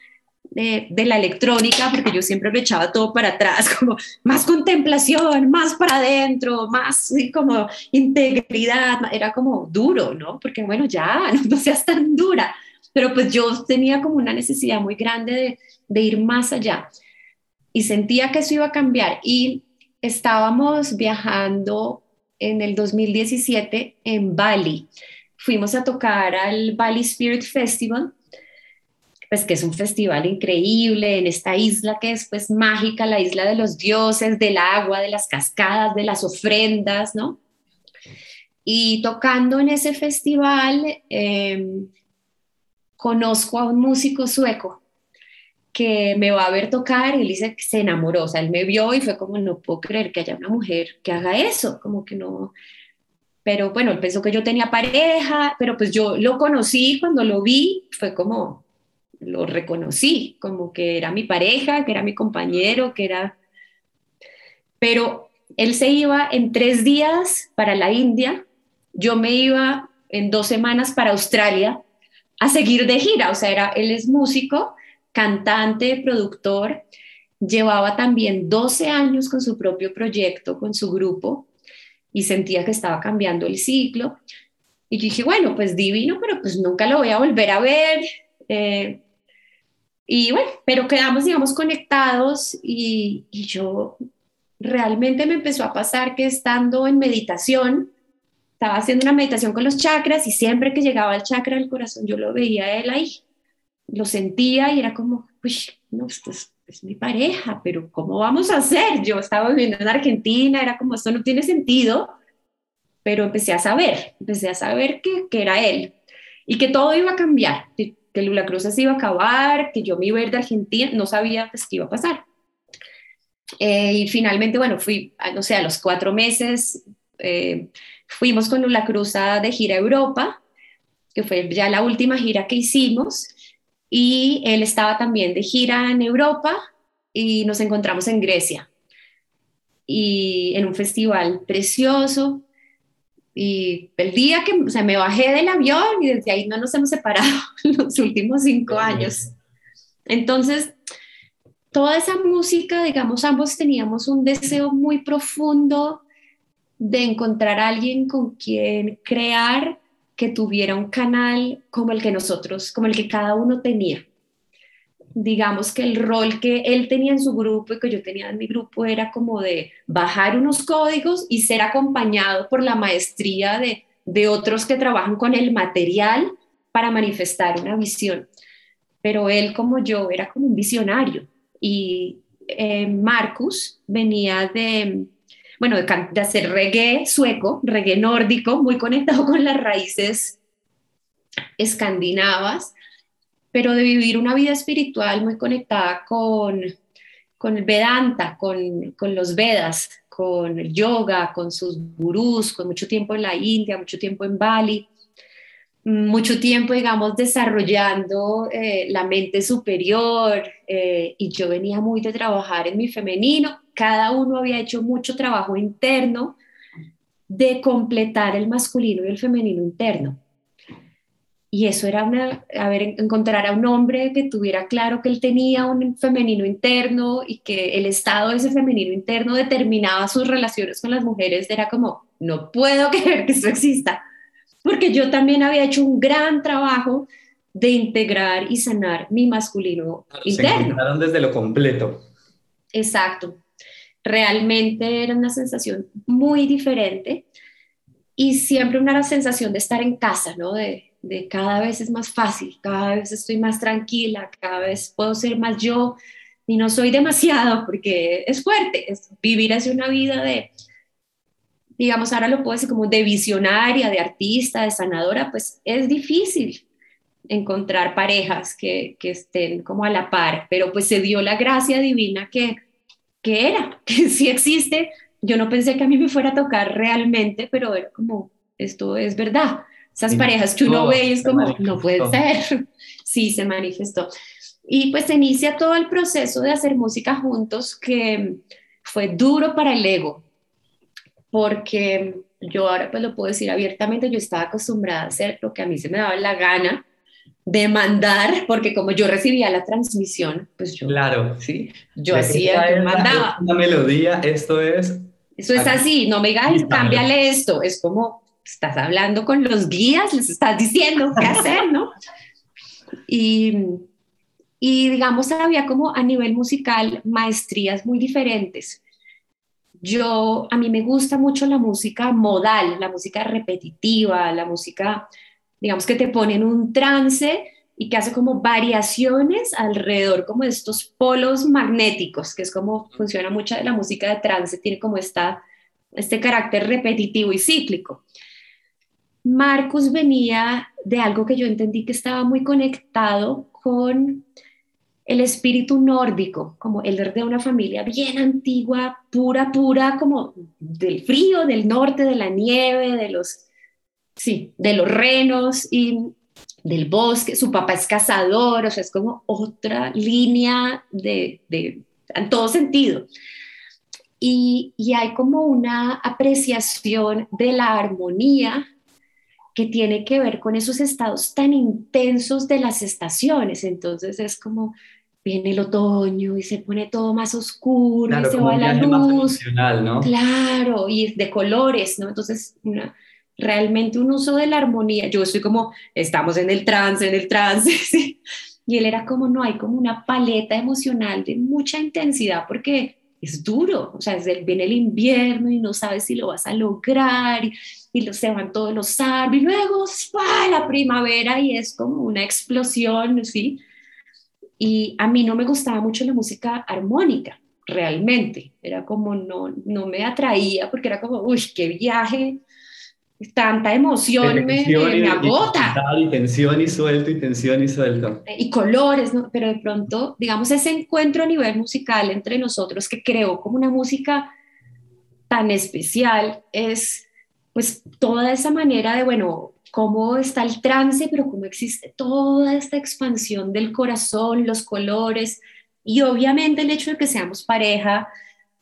de, la electrónica, porque yo siempre me echaba todo para atrás, (laughs) como más contemplación, más para adentro, más como integridad, era como duro, ¿no? Porque bueno, ya, (laughs) no, seas tan dura, pero pues yo tenía como una necesidad muy grande de, de ir más allá y sentía que eso iba a cambiar y estábamos viajando en el 2017 en Bali. Fuimos a tocar al Bali Spirit Festival pues que es un festival increíble en esta isla que es pues mágica, la isla de los dioses, del agua, de las cascadas, de las ofrendas, ¿no? Y tocando en ese festival, em, conozco a un músico sueco que me va a ver tocar y él dice que se enamoró, o sea, él me vio y fue como, no puedo creer que haya una mujer que haga eso, como que no, pero bueno, él pensó que yo tenía pareja, pero pues yo lo conocí cuando lo vi, fue como, lo reconocí como que era mi pareja, que era mi compañero, que era... Pero él se iba en tres días para la India, yo me iba en dos semanas para Australia a seguir de gira, o sea, era, él es músico, cantante, productor, llevaba también 12 años con su propio proyecto, con su grupo, y sentía que estaba cambiando el ciclo. Y dije, bueno, pues divino, pero pues nunca lo voy a volver a ver. Eh, y bueno, pero quedamos, digamos, conectados y, yo realmente me empezó a pasar que estando en meditación, estaba haciendo una meditación con los chakras y siempre que llegaba al chakra del corazón yo lo veía él ahí, lo sentía y era como, uy, no, esto es, mi pareja, pero ¿cómo vamos a hacer? Yo estaba viviendo en Argentina, era como, esto no tiene sentido, pero empecé a saber, empecé a saber que, que era él y que todo iba a cambiar, Lula Cruz se iba a acabar, que yo me iba a ir de Argentina, no sabía pues, qué iba a pasar. Eh, y finalmente, bueno, fui, no sé, a los cuatro meses eh, fuimos con Lula Cruz de gira a Europa, que fue ya la última gira que hicimos, y él estaba también de gira en Europa y nos encontramos en Grecia y en un festival precioso y el día que o sea, me bajé del avión y desde ahí no nos hemos separado (laughs) los últimos cinco años. Entonces, toda esa música, digamos, ambos teníamos un deseo muy profundo de encontrar a alguien con quien crear que tuviera un canal como el que nosotros, como el que cada uno tenía digamos que el rol que él tenía en su grupo y que yo tenía en mi grupo era como de bajar unos códigos y ser acompañado por la maestría de, de otros que trabajan con el material para manifestar una visión. Pero él como yo era como un visionario y eh, Marcus venía de, bueno, de, de hacer reggae sueco, reggae nórdico, muy conectado con las raíces escandinavas pero de vivir una vida espiritual muy conectada con, con el Vedanta, con, con los Vedas, con el yoga, con sus gurús, con mucho tiempo en la India, mucho tiempo en Bali, mucho tiempo, digamos, desarrollando eh, la mente superior eh, y yo venía muy de trabajar en mi femenino, cada uno había hecho mucho trabajo interno de completar el masculino y el femenino interno. Y eso era una, a ver, encontrar a un hombre que tuviera claro que él tenía un femenino interno y que el estado de ese femenino interno determinaba sus relaciones con las mujeres, era como, no puedo (laughs) creer que eso exista, porque yo también había hecho un gran trabajo de integrar y sanar mi masculino interno. Se desde lo completo. Exacto. Realmente era una sensación muy diferente y siempre una sensación de estar en casa, ¿no? De, de cada vez es más fácil, cada vez estoy más tranquila, cada vez puedo ser más yo y no soy demasiado porque es fuerte, es vivir así una vida de, digamos, ahora lo puedo decir como de visionaria, de artista, de sanadora, pues es difícil encontrar parejas que, que estén como a la par, pero pues se dio la gracia divina que, que era, (laughs) que sí existe. Yo no pensé que a mí me fuera a tocar realmente, pero era como, esto es verdad. Esas parejas que uno ve y es como, no puede ser. (laughs) Sí, se manifestó. Y pues se inicia todo el proceso de hacer música juntos que fue duro para el ego, porque yo ahora pues lo puedo decir abiertamente, yo estaba acostumbrada a hacer lo que a mí se me daba la gana, demandar, porque como yo recibía la transmisión, pues yo, claro. ¿sí? yo hacía, yo mandaba. Una melodía, esto es... Eso es así, no me digas, cámbiale esto, es como, estás hablando con los guías, les estás diciendo qué hacer, ¿no? Y, y digamos, había como a nivel musical maestrías muy diferentes. Yo, a mí me gusta mucho la música modal, la música repetitiva, la música, digamos, que te pone en un trance y que hace como variaciones alrededor como de estos polos magnéticos, que es como funciona mucha de la música de trance, tiene como esta, este carácter repetitivo y cíclico. Marcus venía de algo que yo entendí que estaba muy conectado con el espíritu nórdico, como el de una familia bien antigua, pura, pura, como del frío, del norte, de la nieve, de los, sí, de los renos y del bosque. Su papá es cazador, o sea, es como otra línea de, de en todo sentido. Y, y hay como una apreciación de la armonía que tiene que ver con esos estados tan intensos de las estaciones. Entonces es como viene el otoño y se pone todo más oscuro y se va la luz. ¿no? Claro, y de colores, ¿no? Entonces, realmente un uso de la armonía. Yo estoy como, estamos en el trance, en el trance, (laughs) Y él era como, no, hay como una paleta emocional de mucha intensidad porque es duro, o sea, viene el invierno y no sabes si lo vas a lograr y, y se van todos los árboles y luego la primavera y es como una explosión, ¿sí? Y a mí no me gustaba mucho la música armónica, realmente, era como no, no me atraía porque era como, uy, qué viaje, tanta emoción me, me, agota. Y, tensión y suelto, y tensión y suelto. Y colores, ¿no? Pero de pronto, digamos, ese encuentro a nivel musical entre nosotros que creó como una música tan especial es pues toda esa manera de, bueno, cómo está el trance, pero cómo existe toda esta expansión del corazón, los colores y obviamente el hecho de que seamos pareja,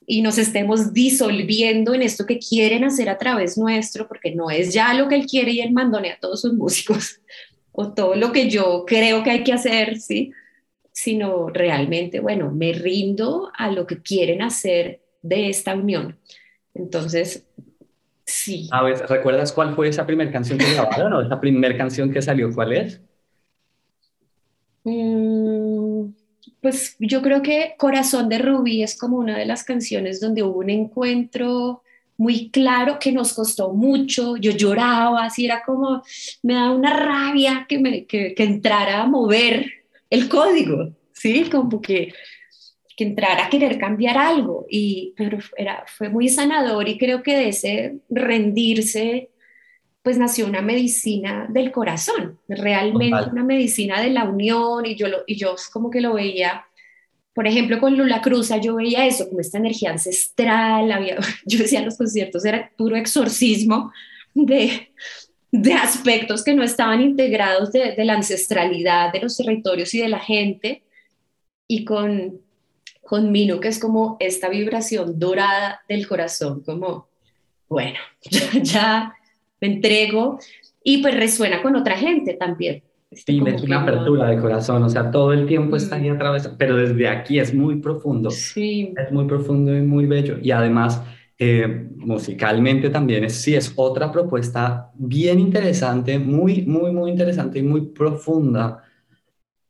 y nos estemos disolviendo en esto que quieren hacer a través nuestro, porque no es ya lo que él quiere y él mandonea a todos sus músicos, (laughs) o todo lo que yo creo que hay que hacer, ¿sí? Sino realmente, bueno, me rindo a lo que quieren hacer de esta unión. Entonces, sí. A ver, ¿recuerdas cuál fue esa primera canción que grabaron o esa primera canción que salió? ¿Cuál es? Mm, pues yo creo que Corazón de Rubí es como una de las canciones donde hubo un encuentro muy claro que nos costó mucho, yo lloraba, así era como, me da una rabia que, me, que, entrara a mover el código, ¿sí? Como que, que entrara a querer cambiar algo, y, pero era, fue muy sanador y creo que de ese rendirse pues nació una medicina del corazón, realmente una medicina de la unión. Y yo, lo, y yo como que lo veía, por ejemplo, con Lula Cruza yo veía eso, como esta energía ancestral, había, (laughs) yo decía en los conciertos era puro exorcismo de, de aspectos que no estaban integrados de, de, la ancestralidad de los territorios y de la gente, y con, con Mino, que es como esta vibración dorada del corazón, como, bueno, (laughs) ya, ya entrego y pues resuena con otra gente también. Este, sí, es una apertura de corazón, o sea, todo el tiempo está ahí atravesado, pero desde aquí es muy profundo. Sí. Es muy profundo y muy bello. Y además, eh, musicalmente también es, sí, es otra propuesta bien interesante, muy, muy, muy interesante y muy profunda.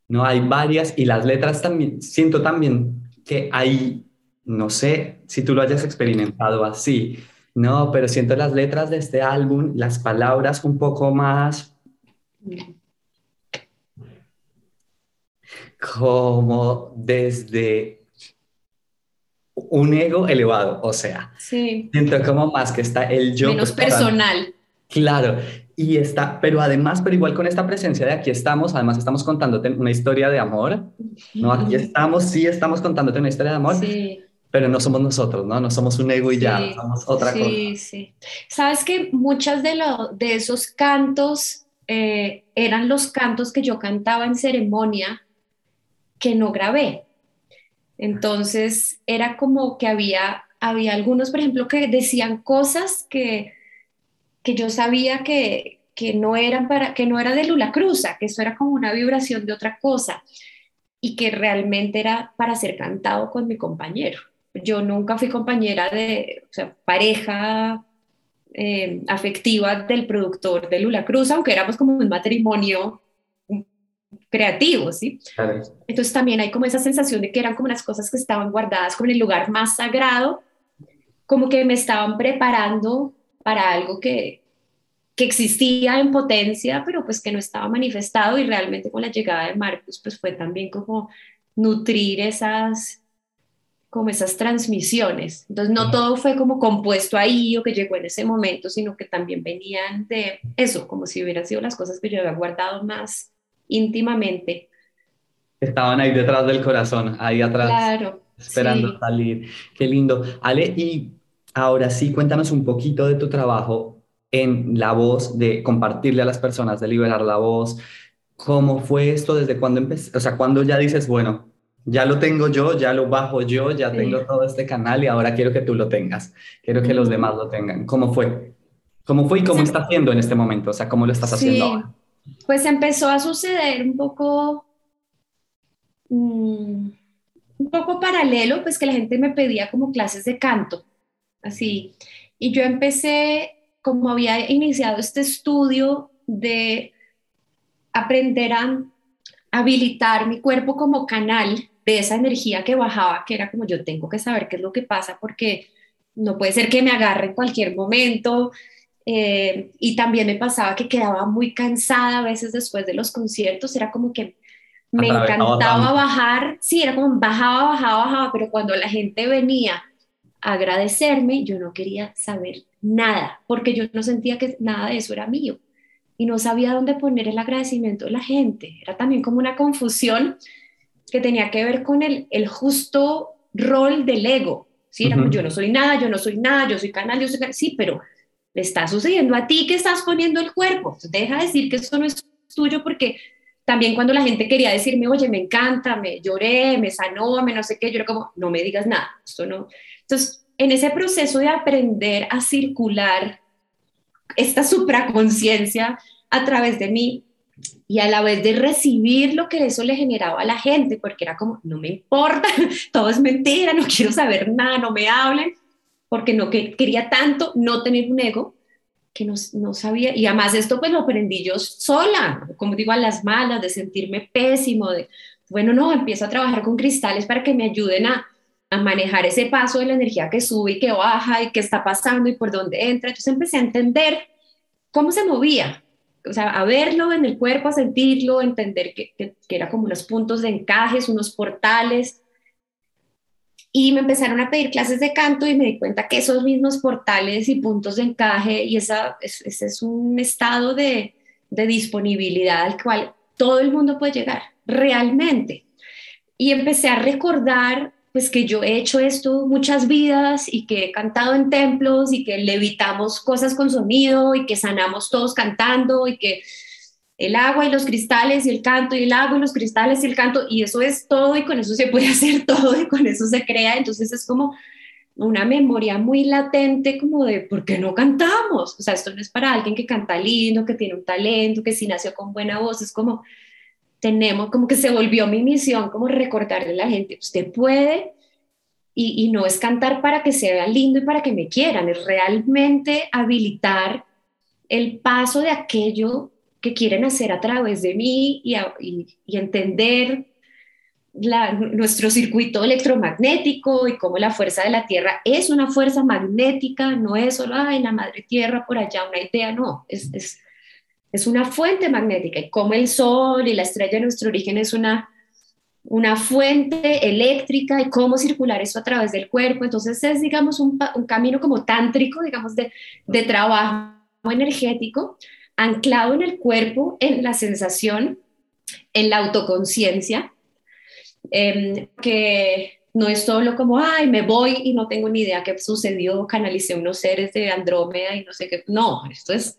No hay varias y las letras también, siento también que hay, no sé si tú lo hayas experimentado así, no, pero siento las letras de este álbum, las palabras un poco más como desde un ego elevado, o sea, sí. siento como más que está el yo. Menos personal. Claro, y está, pero además, pero igual con esta presencia de aquí estamos, además estamos contándote una historia de amor, ¿no? Aquí estamos, sí estamos contándote una historia de amor, sí pero no somos nosotros, ¿no? No somos un ego y ya, somos otra cosa. Sí, sí. Sabes que muchas de, de esos cantos eh, eran los cantos que yo cantaba en ceremonia que no grabé. Entonces era como que había, había algunos, por ejemplo, que decían cosas que, que yo sabía que, que no eran para, que no era de Lula Cruza, que eso era como una vibración de otra cosa y que realmente era para ser cantado con mi compañero. Yo nunca fui compañera de, o sea, pareja eh, afectiva del productor de Lula Cruz, aunque éramos como un matrimonio creativo, ¿sí? Entonces también hay como esa sensación de que eran como unas cosas que estaban guardadas como en el lugar más sagrado, como que me estaban preparando para algo que, que existía en potencia, pero pues que no estaba manifestado y realmente con la llegada de Marcus pues fue también como nutrir esas como esas transmisiones. Entonces no todo fue como compuesto ahí o que llegó en ese momento, sino que también venían de eso, como si hubieran sido las cosas que yo había guardado más íntimamente. Estaban ahí detrás del corazón, ahí atrás, claro, esperando salir. Qué lindo. Ale, y ahora sí, cuéntanos un poquito de tu trabajo en la voz, de compartirle a las personas, de liberar la voz. ¿Cómo fue esto? ¿Desde cuándo empecé? O sea, cuando ya dices, bueno, ya lo tengo yo, ya lo bajo yo, ya tengo todo este canal y ahora quiero que tú lo tengas, quiero que los demás lo tengan. ¿Cómo fue? ¿Cómo fue y cómo está haciendo en este momento? O sea, ¿cómo lo estás haciendo ahora? Pues empezó a suceder un poco, mm, un poco paralelo, pues que la gente me pedía como clases de canto, así. Y yo empecé, como había iniciado este estudio de aprender a habilitar mi cuerpo como canal de esa energía que bajaba, que era como yo tengo que saber qué es lo que pasa porque no puede ser que me agarre en cualquier momento. Eh, y también me pasaba que quedaba muy cansada a veces después de los conciertos, era como que me encantaba bajar, sí, era como bajaba, bajaba, bajaba, pero cuando la gente venía agradecerme, yo no quería saber nada, porque yo no sentía que nada de eso era mío y no sabía dónde poner el agradecimiento de la gente. Era también como una confusión que tenía que ver con el, el justo rol del ego. ¿sí? yo no soy nada, yo no soy nada, yo soy canal, yo soy canal. Sí, pero le está sucediendo a ti que estás poniendo el cuerpo. Deja de decir que eso no es tuyo porque también cuando la gente quería decirme, oye, me encanta, me lloré, me sanó, me no sé qué, yo era como, no me digas nada, esto no. Entonces, en ese proceso de aprender a circular esta supraconciencia a través de mí, y a la vez de recibir lo que eso le generaba a la gente, porque era como, no me importa, (laughs) todo es mentira, no quiero saber nada, no me hablen, porque no que, quería tanto no tener un ego que no, no, sabía, y además esto pues lo aprendí yo sola, como digo, a las malas, de sentirme pésimo, de, bueno, no, empiezo a trabajar con cristales para que me ayuden a, a manejar ese paso de la energía que sube y que baja y qué está pasando y por dónde entra, entonces empecé a entender cómo se movía, o sea, a verlo en el cuerpo, a sentirlo, entender que, que, era como unos puntos de encajes, unos portales. Y me empezaron a pedir clases de canto y me di cuenta que esos mismos portales y puntos de encaje y esa, ese es un estado de, de disponibilidad al cual todo el mundo puede llegar, realmente. Y empecé a recordar pues que yo he hecho esto muchas vidas y que he cantado en templos y que levitamos cosas con sonido y que sanamos todos cantando y que el agua y los cristales y el canto y el agua y los cristales y el canto y eso es todo y con eso se puede (laughs) hacer todo y con eso se crea, entonces es como una memoria muy latente como de ¿por qué no cantamos? O sea, esto no es para alguien que canta lindo, que tiene un talento, que sí nació con buena voz, es como tenemos, como que se volvió mi misión, como recordarle a la gente, usted puede, y, no es cantar para que se vea lindo y para que me quieran, es realmente habilitar el paso de aquello que quieren hacer a través de mí y, y, entender nuestro circuito electromagnético y cómo la fuerza de la Tierra es una fuerza magnética, no es solo, ay, la madre Tierra por allá, una idea, no, es es una fuente magnética y como el Sol y la estrella de nuestro origen es una, una fuente eléctrica y cómo circular eso a través del cuerpo. Entonces es, digamos, un, un camino como tántrico, digamos, de, de trabajo energético, anclado en el cuerpo, en la sensación, en la autoconciencia, em, que no es solo como, ay, me voy y no tengo ni idea qué sucedió, canalicé unos seres de Andrómeda y no sé qué. No, esto es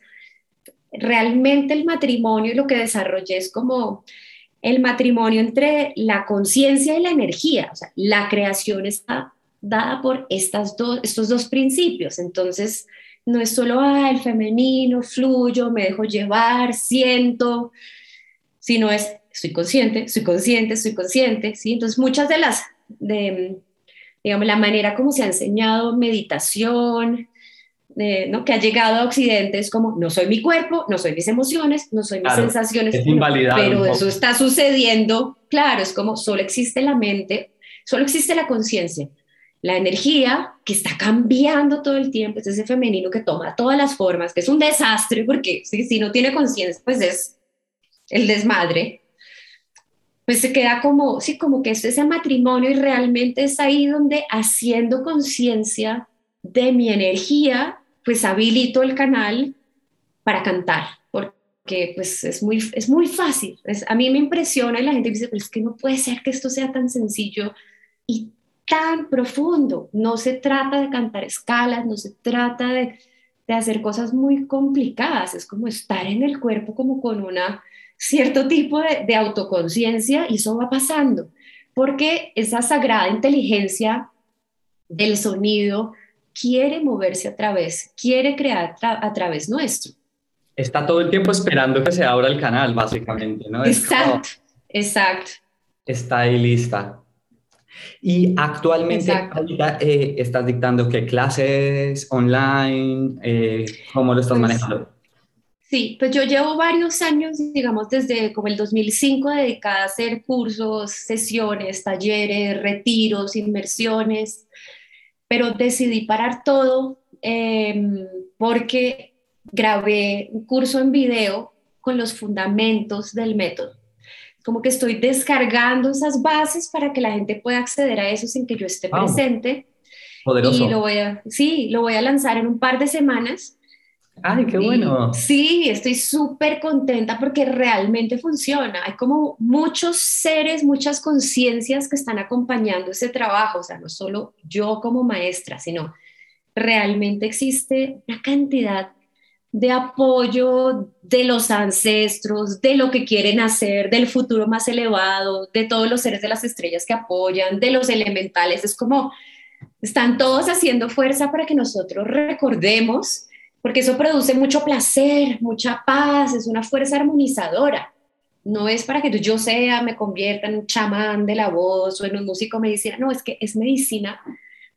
realmente el matrimonio y lo que desarrollé es como el matrimonio entre la conciencia y la energía. La creación está dada por estas estos dos principios. Entonces, no es solo ah, el femenino, fluyo, me dejo llevar, siento, sino es, soy consciente, soy consciente, soy consciente, ¿sí? Entonces muchas de las, de, digamos, la manera como se ha enseñado meditación, ¿no? que ha llegado a Occidente es como, no soy mi cuerpo, no soy mis emociones, no soy mis sensaciones, pero eso está sucediendo, claro, es como solo existe la mente, solo existe la conciencia, la energía que está cambiando todo el tiempo, es ese femenino que toma todas las formas, que es un desastre, porque si, si no tiene conciencia, pues es el desmadre, pues se queda como, sí, como que es ese matrimonio y realmente es ahí donde haciendo conciencia de mi energía, pues habilito el canal para cantar, porque pues es muy, es muy fácil. A mí me impresiona y la gente dice, pero es que no puede ser que esto sea tan sencillo y tan profundo. No se trata de cantar escalas, no se trata de, de hacer cosas muy complicadas, es como estar en el cuerpo como con una cierto tipo de, autoconciencia y eso va pasando, porque esa sagrada inteligencia del sonido quiere moverse a través, quiere crear a través nuestro. Está todo el tiempo esperando que se abra el canal, básicamente, ¿no? Exacto, exacto. Está ahí lista. Y actualmente eh, estás dictando qué clases online, eh, ¿cómo lo estás pues, manejando? Sí, pues yo llevo varios años, digamos, desde como el 2005 dedicada a hacer cursos, sesiones, talleres, retiros, inmersiones, pero decidí parar todo em, porque grabé un curso en video con los fundamentos del método. Como que estoy descargando esas bases para que la gente pueda acceder a eso sin que yo esté presente. Poderoso. Y lo voy a, sí, lo voy a lanzar en un par de semanas ¡Ay, qué bueno! sí, estoy súper contenta porque realmente funciona. Hay como muchos seres, muchas conciencias que están acompañando ese trabajo. O sea, no solo yo como maestra, sino realmente existe una cantidad de apoyo de los ancestros, de lo que quieren hacer, del futuro más elevado, de todos los seres de las estrellas que apoyan, de los elementales. Es como, están todos haciendo fuerza para que nosotros recordemos porque eso produce mucho placer, mucha paz, es una fuerza armonizadora. No es para que yo sea, me convierta en un chamán de la voz o en un músico medicina, no, es que es medicina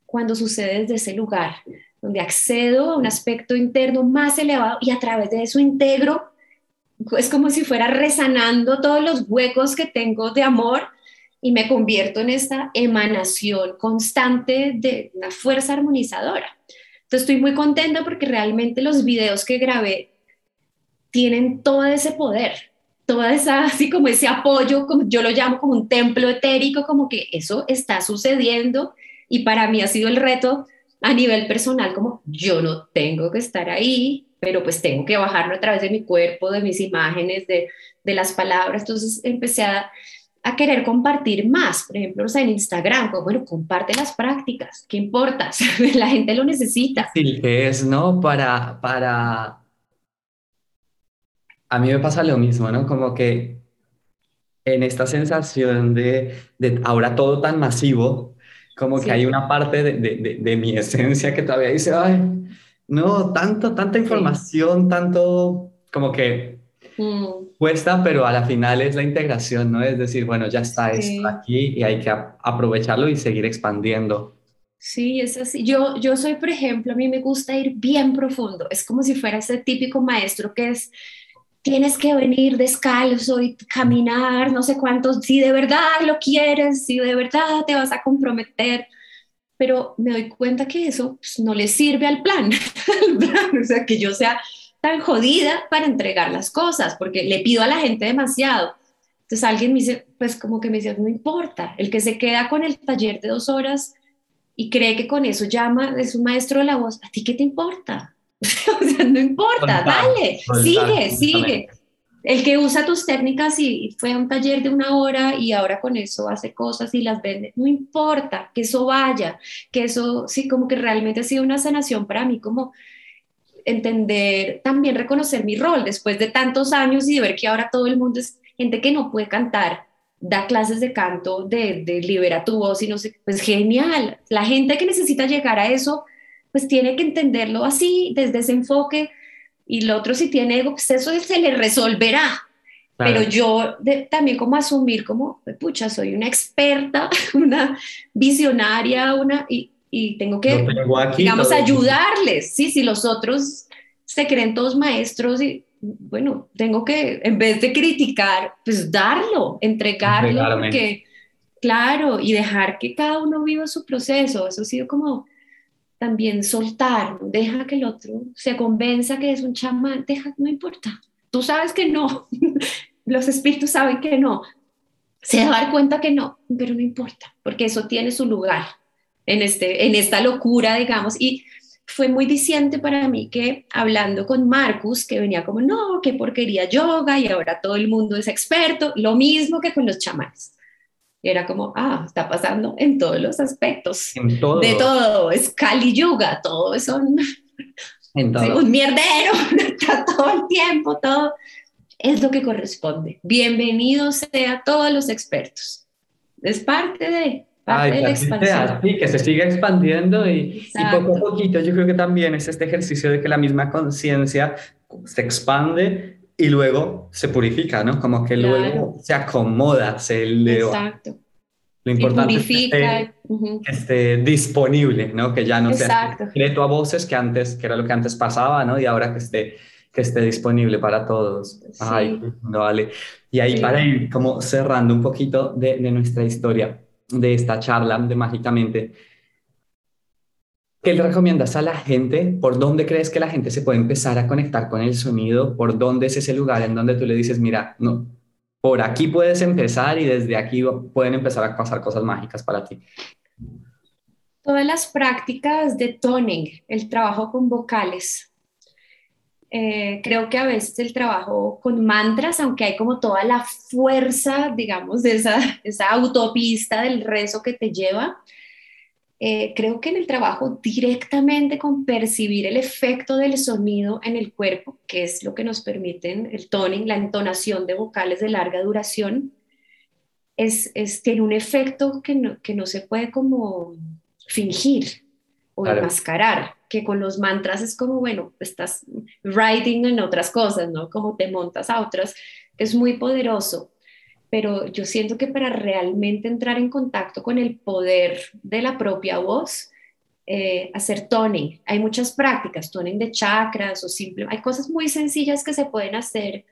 cuando sucede desde ese lugar, donde accedo a un aspecto interno más elevado y a través de eso integro, es como si fuera resanando todos los huecos que tengo de amor y me convierto en esta emanación constante de una fuerza armonizadora. Entonces estoy muy contenta porque realmente los videos que grabé tienen todo ese poder, toda esa, (laughs) así como ese apoyo, como yo lo llamo como un templo etérico, como que eso está sucediendo y para mí ha sido el reto a nivel personal, como yo no tengo que estar ahí, pero pues tengo que bajarlo a través de mi cuerpo, de mis imágenes, de, de las palabras. Entonces empecé a, a querer compartir más, por ejemplo, o sea, en Instagram, pues bueno, comparte las prácticas, ¿qué importa? (laughs) La gente lo necesita. Sí, que es, ¿no? Para, para... A mí me pasa lo mismo, ¿no? Como que en esta sensación de, de ahora todo tan masivo, como que hay una parte de, de, de, mi esencia que todavía dice, ay, no, tanto, tanta información, tanto, como que Mm. Cuesta, pero a la final es la integración, ¿no? Es decir, bueno, ya está esto aquí y hay que aprovecharlo y seguir expandiendo. Sí, es así. Yo, yo soy, por ejemplo, a mí me gusta ir bien profundo. Es como si fuera ese típico maestro que es, tienes que venir descalzo y caminar, no sé cuántos, si de verdad lo quieres, si de verdad te vas a comprometer. Pero me doy cuenta que eso pues, no le sirve al plan. (laughs) o sea, que yo sea tan jodida para entregar las cosas, porque le pido a la gente demasiado. Entonces alguien me dice, pues como que me dice, no importa, el que se queda con el taller de dos horas y cree que con eso llama, es un maestro de la voz, ¿a ti qué te importa? (laughs) o sea, no importa, dale, sigue, sigue. El que usa tus técnicas y fue a un taller de una hora y ahora con eso hace cosas y las vende, no importa, que eso vaya, que eso sí, como que realmente ha sido una sanación para mí, como entender, también reconocer mi rol después de tantos años y de ver que ahora todo el mundo es gente que no puede cantar, da clases de canto, de, de libera tu voz y no sé, pues genial. La gente que necesita llegar a eso pues tiene que entenderlo así, desde ese enfoque, y el otro si tiene ego, pues eso se le resolverá. Pero yo también como asumir como, pucha, soy una experta, (laughs) una visionaria, una, y, y tengo que, digamos, ayudarles. Sí, si los otros se creen todos maestros y, bueno, tengo que, en vez de criticar, pues darlo, entregarlo, porque, claro, y dejar que cada uno viva su proceso. Eso ha sido como también soltar, deja que el otro se convenza que es un chamán, deja, no importa. Tú sabes que no, (laughs) los espíritus saben que no, se va a dar cuenta que no, pero no importa, porque eso tiene su lugar en, este, en esta locura, digamos, y fue muy diciente para mí que hablando con Marcus, que venía como, no, qué porquería yoga y ahora todo el mundo es experto, lo mismo que con los chamanes. Era como, ah, está pasando en todos los aspectos. De todo. Es Kali Yuga, todo son un mierdero, (laughs) está todo el tiempo, todo es lo que corresponde. Bienvenidos sea todos los expertos. Es parte de, de la expansión. Sí, que se siga expandiendo y, y, poco a poquito yo creo que también es este ejercicio de que la misma conciencia se expande y luego se purifica, ¿no? Como que luego se acomoda, se eleva. Exacto. Lo importante es que esté, disponible, ¿no? Que ya no sea secreto a voces que antes, que era lo que antes pasaba, ¿no? Y ahora que esté, que esté disponible para todos. Ay, no vale. Y ahí para ir como cerrando un poquito de, de nuestra historia, de esta charla de Mágicamente, ¿Qué le recomiendas a la gente? ¿Por dónde crees que la gente se puede empezar a conectar con el sonido? ¿Por dónde es ese lugar en donde tú le dices, mira, no, por aquí puedes empezar y desde aquí pueden empezar a pasar cosas mágicas para ti? Todas las prácticas de toning, el trabajo con vocales. Eh, creo que a veces el trabajo con mantras, aunque hay como toda la fuerza, digamos, de esa, (laughs) esa autopista del rezo que te lleva, eh, creo que en el trabajo directamente con percibir el efecto del sonido en el cuerpo, que es lo que nos permiten el toning, la entonación de vocales de larga duración, es, tiene un efecto que no, que no se puede como fingir o enmascarar, que con los mantras es como, bueno, estás writing en otras cosas, ¿no? Como te montas a otras, es muy poderoso pero yo siento que para realmente entrar en contacto con el poder de la propia voz, eh, hacer toning. Hay muchas prácticas, toning de chakras o simple, hay cosas muy sencillas que se pueden hacer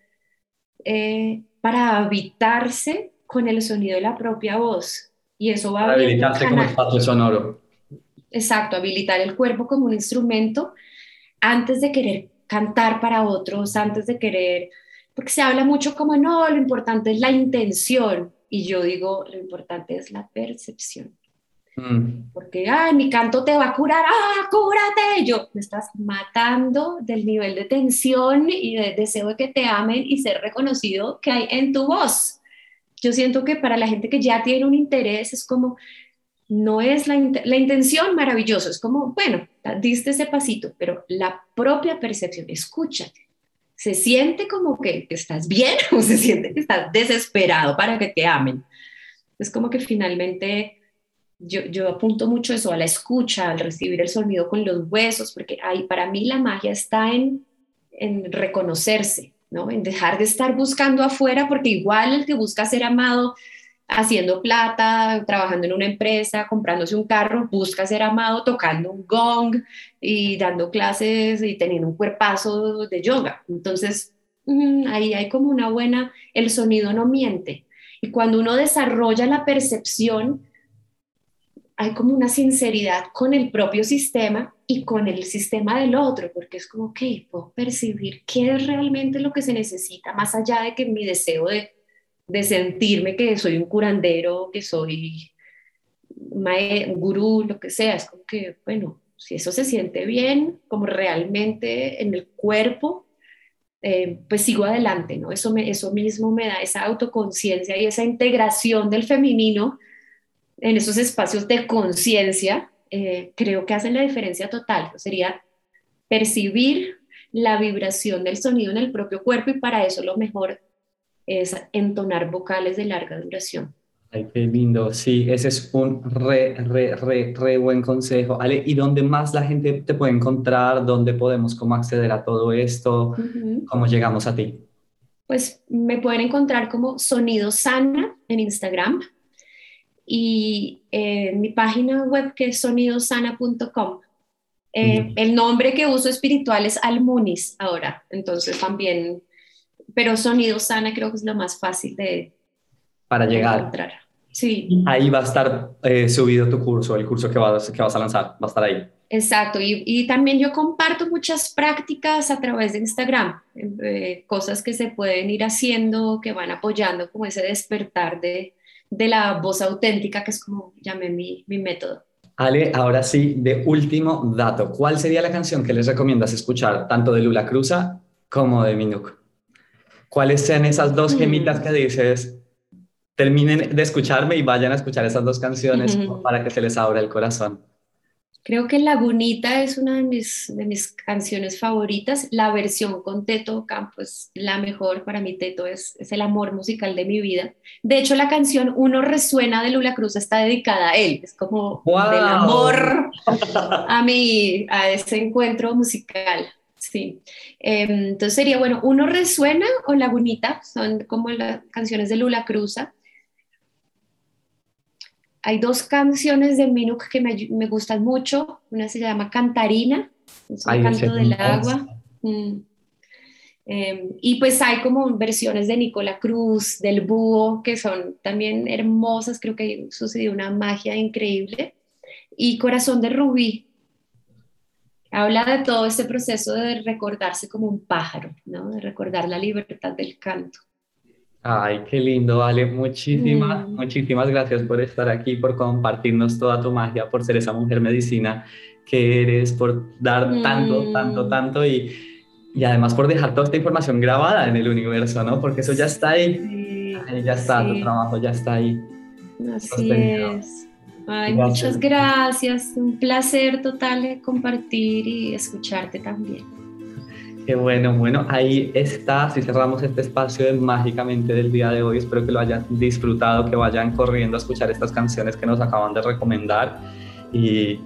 eh, para habitarse con el sonido de la propia voz. Y eso va a... Habilitarse como espacio sonoro. Exacto, habilitar el cuerpo como un instrumento antes de querer cantar para otros, antes de querer porque se habla mucho como, no, lo importante es la intención. Y yo digo, lo importante es la percepción. Mm. Porque, ay, mi canto te va a curar, ah, cúrate. Yo, me estás matando del nivel de tensión y de deseo de que te amen y ser reconocido que hay en tu voz. Yo siento que para la gente que ya tiene un interés es como, no es la, la intención maravilloso, es como, bueno, diste ese pasito, pero la propia percepción, escúchate se siente como que estás bien (laughs) o se siente que estás desesperado para que te amen. Es como que finalmente yo, yo apunto mucho eso a la escucha, al recibir el sonido con los huesos, porque ahí para mí la magia está en, en reconocerse, ¿no? en dejar de estar buscando afuera, porque igual el que busca ser amado haciendo plata, trabajando en una empresa, comprándose un carro, busca ser amado tocando un gong y dando clases y teniendo un cuerpazo de yoga. Entonces, mm, ahí hay como una buena, el sonido no miente. Y cuando uno desarrolla la percepción, hay como una sinceridad con el propio sistema y con el sistema del otro, porque es como que puedo percibir qué es realmente lo que se necesita, más allá de que mi deseo de de sentirme que soy un curandero, que soy un gurú, lo que sea. Es como que, bueno, si eso se siente bien, como realmente en el cuerpo, eh, pues sigo adelante, ¿no? Eso, me, eso mismo me da esa autoconciencia y esa integración del femenino en esos espacios de conciencia, eh, creo que hacen la diferencia total. Sería percibir la vibración del sonido en el propio cuerpo y para eso lo mejor es entonar vocales de larga duración. Ay, qué lindo. Sí, ese es un re, re, re, re buen consejo. Ale, ¿y dónde más la gente te puede encontrar? ¿Dónde podemos cómo acceder a todo esto? ¿Cómo llegamos a ti? Pues me pueden encontrar como Sonido Sana en Instagram y en eh, mi página web que es sonidosana.com. Eh, el nombre que uso espiritual es Almunis ahora, entonces también, pero Sonido Sana creo que es lo más fácil de, para llegar. Sí. Ahí va a estar eh, subido tu curso, el curso que vas, que vas a lanzar, va a estar ahí. Exacto, y, y también yo comparto muchas prácticas a través de Instagram, eh, cosas que se pueden ir haciendo, que van apoyando como ese despertar de, de la voz auténtica, que es como llamé mi, mi método. Ale, ahora sí, de último dato, ¿cuál sería la canción que les recomiendas escuchar tanto de Lula Cruza como de Minuk? ¿Cuáles sean esas dos gemitas que dices, terminen de escucharme y vayan a escuchar esas dos canciones para que se les abra el corazón. Creo que Lagunita es una de mis, de mis canciones favoritas. La versión con Teto Campo es la mejor. Para mí Teto es, es, el amor musical de mi vida. De hecho, la canción Uno Resuena de Lula Cruz está dedicada a él. Es como del amor (laughs) a, mí, a ese encuentro musical. Sí. Em, entonces sería, bueno, Uno Resuena o Lagunita. Son como las canciones de Lula Cruza. Hay dos canciones de Minuk que me, me gustan mucho. Una se llama Cantarina, es un canto del agua. Mm. Em, y pues hay como versiones de Nicola Cruz, del búho, que son también hermosas, creo que sucedió una magia increíble. Y Corazón de Rubí, habla de todo este proceso de recordarse como un pájaro, ¿no? de recordar la libertad del canto. Ay, qué lindo, Ale. Muchísimas, mm. muchísimas gracias por estar aquí, por compartirnos toda tu magia, por ser esa mujer medicina que eres, por dar tanto, tanto, mm. tanto y, y, además por dejar toda esta información grabada en el universo, ¿no? Porque eso ya está ahí. ahí ya está, tu trabajo ya está ahí. Así es. Ay, muchas gracias. Un placer total compartir y escucharte también. Qué bueno, bueno, ahí está. Si cerramos este espacio mágicamente del día de hoy, espero que lo hayan disfrutado, que vayan corriendo a escuchar estas canciones que nos acaban de recomendar y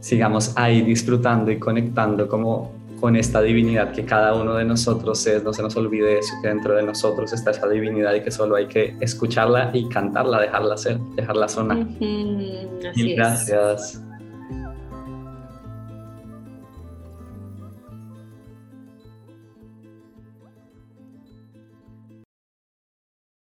sigamos ahí disfrutando y conectando como con esta divinidad que cada uno de nosotros es, no se nos olvide eso, que dentro de nosotros está esa divinidad y que solo hay que escucharla y cantarla, dejarla ser, dejarla sonar. gracias.